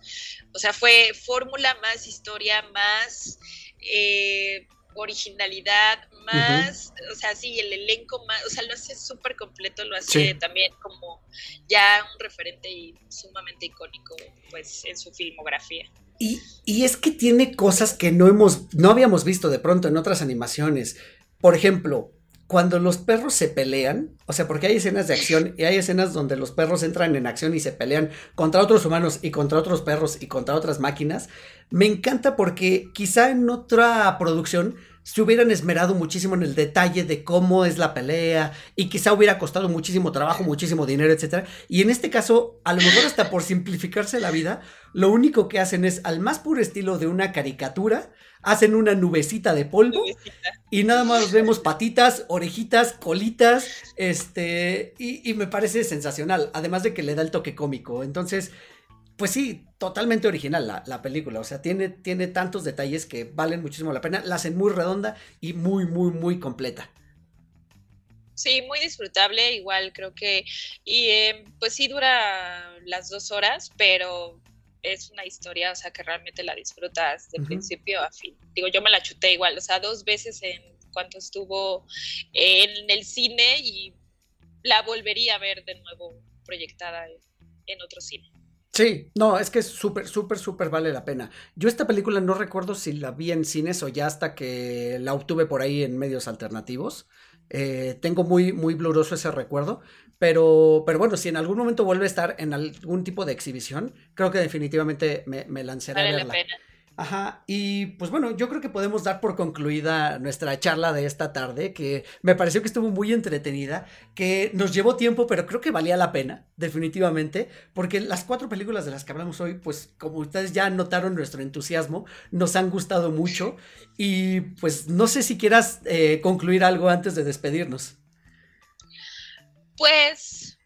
O sea, fue fórmula más historia, más eh, originalidad, más, o sea, sí, el elenco más, o sea, lo hace súper completo, lo hace también como ya un referente y sumamente icónico, pues, en su filmografía. Y, y es que tiene cosas que no hemos, no habíamos visto de pronto en otras animaciones. Por ejemplo, cuando los perros se pelean, o sea, porque hay escenas de acción y hay escenas donde los perros entran en acción y se pelean contra otros humanos y contra otros perros y contra otras máquinas, me encanta porque quizá en otra producción se hubieran esmerado muchísimo en el detalle de cómo es la pelea y quizá hubiera costado muchísimo trabajo, muchísimo dinero, etc. Y en este caso, a lo mejor hasta por simplificarse la vida, lo único que hacen es, al más puro estilo de una caricatura, hacen una nubecita de polvo y nada más vemos patitas, orejitas, colitas, este, y, me parece sensacional, además de que le da el toque cómico. Entonces, pues sí, totalmente original la, película, o sea, tiene, tiene tantos detalles que valen muchísimo la pena, la hacen muy redonda y muy, muy, muy completa. Sí, muy disfrutable, igual creo que, y eh, pues sí dura las dos horas, pero es una historia, o sea, que realmente la disfrutas de principio a fin. Digo, yo me la chuté igual, o sea, dos veces en cuanto estuvo en el cine y la volvería a ver de nuevo proyectada en otro cine. Sí, no, es que es súper, súper, súper vale la pena. Yo esta película no recuerdo si la vi en cines o ya hasta que la obtuve por ahí en medios alternativos. Eh, tengo muy, muy bluroso ese recuerdo, pero, pero bueno, si en algún momento vuelve a estar en algún tipo de exhibición, creo que definitivamente me, me lanzaré a verla. Ajá, y pues bueno, yo creo que podemos dar por concluida nuestra charla de esta tarde, que me pareció que estuvo muy entretenida, que nos llevó tiempo, pero creo que valía la pena, definitivamente, porque las cuatro películas de las que hablamos hoy, pues como ustedes ya notaron nuestro entusiasmo, nos han gustado mucho, y pues no sé si quieras eh, concluir algo antes de despedirnos. Pues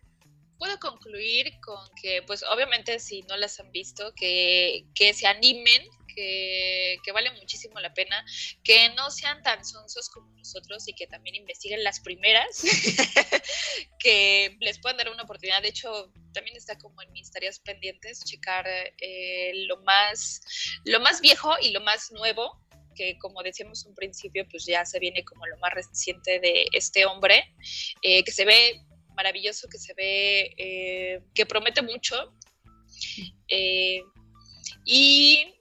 puedo concluir con que, pues obviamente si no las han visto, que, que se animen, que, que, vale muchísimo la pena, que no sean tan sonsos como nosotros y que también investiguen las primeras, que les puedan dar una oportunidad. De hecho, también está como en mis tareas pendientes, checar eh, lo, más, lo más viejo y lo más nuevo que como decíamos un principio, pues ya se viene como lo más reciente de este hombre, eh, que se ve maravilloso, que se ve, eh, que promete mucho. Eh, y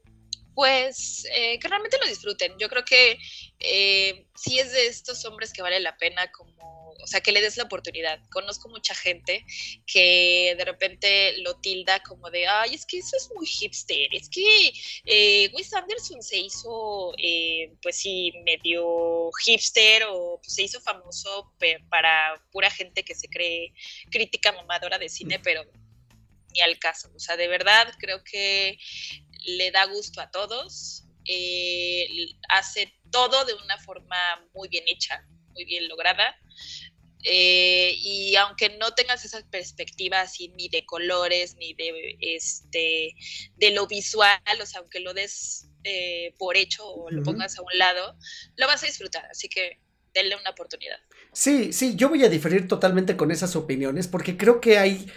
pues eh, que realmente lo disfruten. Yo creo que eh, sí es de estos hombres que vale la pena como, o sea, que le des la oportunidad. Conozco mucha gente que de repente lo tilda como de, ay, es que eso es muy hipster, es que eh, Wes Anderson se hizo, eh, pues sí, medio hipster o se hizo famoso para pura gente que se cree crítica mamadora de cine, pero ni al caso. O sea, de verdad creo que le da gusto a todos, eh, hace todo de una forma muy bien hecha, muy bien lograda. Eh, y aunque no tengas esa perspectiva así ni de colores ni de este de lo visual, o sea, aunque lo des eh, por hecho o lo pongas a un lado, lo vas a disfrutar. Así que denle una oportunidad. Sí, sí, yo voy a diferir totalmente con esas opiniones porque creo que hay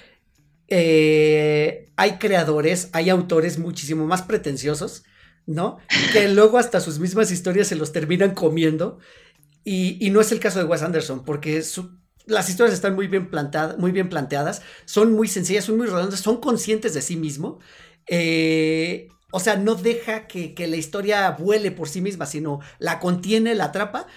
eh, hay creadores, hay autores muchísimo más pretenciosos, ¿no? Que luego hasta sus mismas historias se los terminan comiendo. Y, no es el caso de Wes Anderson, porque las historias están muy bien, muy bien planteadas, son muy sencillas, son muy redondas, son conscientes de sí mismo. Eh, o sea, no deja que, que, la historia vuele por sí misma, sino la contiene, la atrapa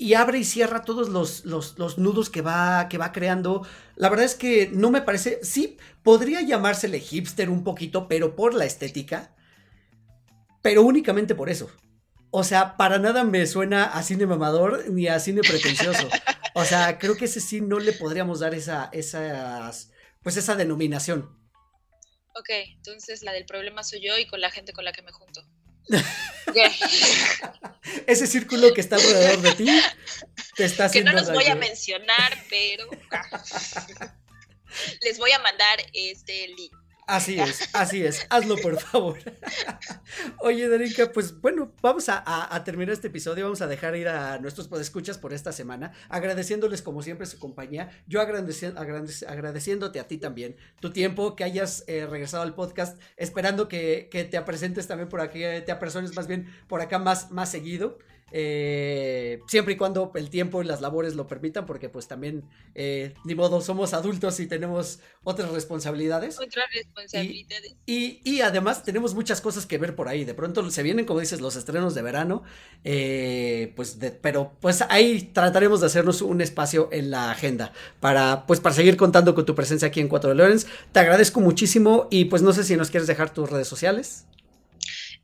y abre y cierra todos los, los, los, nudos que va, que va creando. La verdad es que no me parece, sí, podría llamársele hipster un poquito, pero por la estética, pero únicamente por eso. O sea, para nada me suena a cine mamador ni a cine pretencioso. O sea, creo que ese sí no le podríamos dar esa, pues esa denominación. Ok, entonces la del problema soy yo y con la gente con la que me junto. Ese círculo que está alrededor de ti te está haciendo. Que no los voy a mencionar, pero les voy a mandar este link. Así es, así es. Hazlo, por favor. Oye, Darinka, pues bueno, vamos a, terminar este episodio. Vamos a dejar ir a nuestros podescuchas por esta semana, agradeciéndoles como siempre su compañía. Yo agradeci agradeci agradeciéndote a ti también tu tiempo, que hayas eh, regresado al podcast, esperando que, te presentes también por aquí, te apersones más bien por acá más, más seguido. Eh, siempre y cuando el tiempo y las labores lo permitan, porque pues también, eh, ni modo, somos adultos y tenemos otras responsabilidades. Otras responsabilidades. Y, y, y, además tenemos muchas cosas que ver por ahí. De pronto se vienen, como dices, los estrenos de verano, eh, pues, de, pero pues ahí trataremos de hacernos un espacio en la agenda para, pues, para seguir contando con tu presencia aquí en Cuatro de Lorenz. Te agradezco muchísimo y pues no sé si nos quieres dejar tus redes sociales.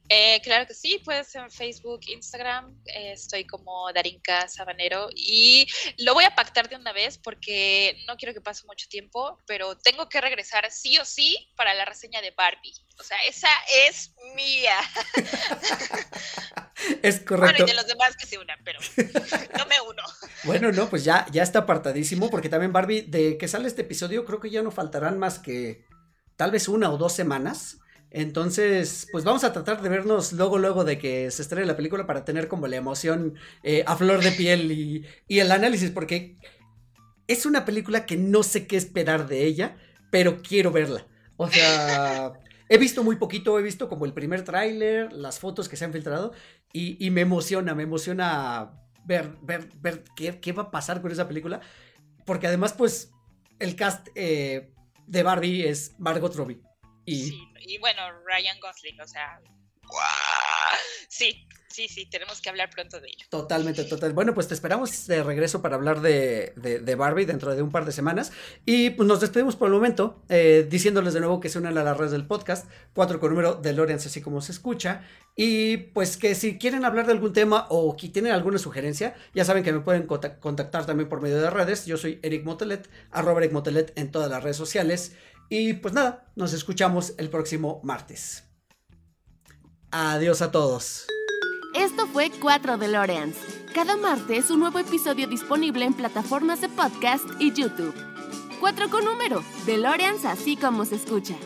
Eh, claro que sí, puedes en Facebook, Instagram, eh, estoy como Darinka Sabanero y lo voy a pactar de una vez porque no quiero que pase mucho tiempo, pero tengo que regresar sí o sí para la reseña de Barbie. O sea, esa es mía. Es correcto. Bueno, y de los demás que se unan, pero no me uno. Bueno, no, pues ya, ya está apartadísimo porque también Barbie, de que sale este episodio, creo que ya no faltarán más que tal vez una o dos semanas entonces, pues vamos a tratar de vernos luego, luego de que se estrene la película para tener como la emoción eh, a flor de piel y, y, el análisis, porque es una película que no sé qué esperar de ella, pero quiero verla. O sea, he visto muy poquito, he visto como el primer tráiler, las fotos que se han filtrado y, y, me emociona, me emociona ver, ver, ver qué, qué, va a pasar con esa película, porque además, pues, el cast eh, de Barbie es Margot Robbie. Y, sí, y bueno, Ryan Gosling, o sea. ¡Wow! Sí. sí, sí, tenemos que hablar pronto de ello. Totalmente, total. Bueno, pues te esperamos de regreso para hablar de, de, Barbie dentro de un par de semanas. Y pues nos despedimos por el momento, eh, diciéndoles de nuevo que se unan a las redes del podcast, 4 con número de Lorenz, así como se escucha. Y pues que si quieren hablar de algún tema o que tienen alguna sugerencia, ya saben que me pueden contactar también por medio de redes. Yo soy Eric Motelet, arroba Eric Motelet en todas las redes sociales. Y pues nada, nos escuchamos el próximo martes. Adiós a todos. Esto fue 4 DeLoreans. Cada martes un nuevo episodio disponible en plataformas de podcast y YouTube. 4 con número, DeLoreans así como se escucha.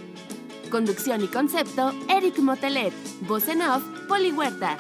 Conducción y concepto, Eric Motelet. Voz en off, Poli Huerta.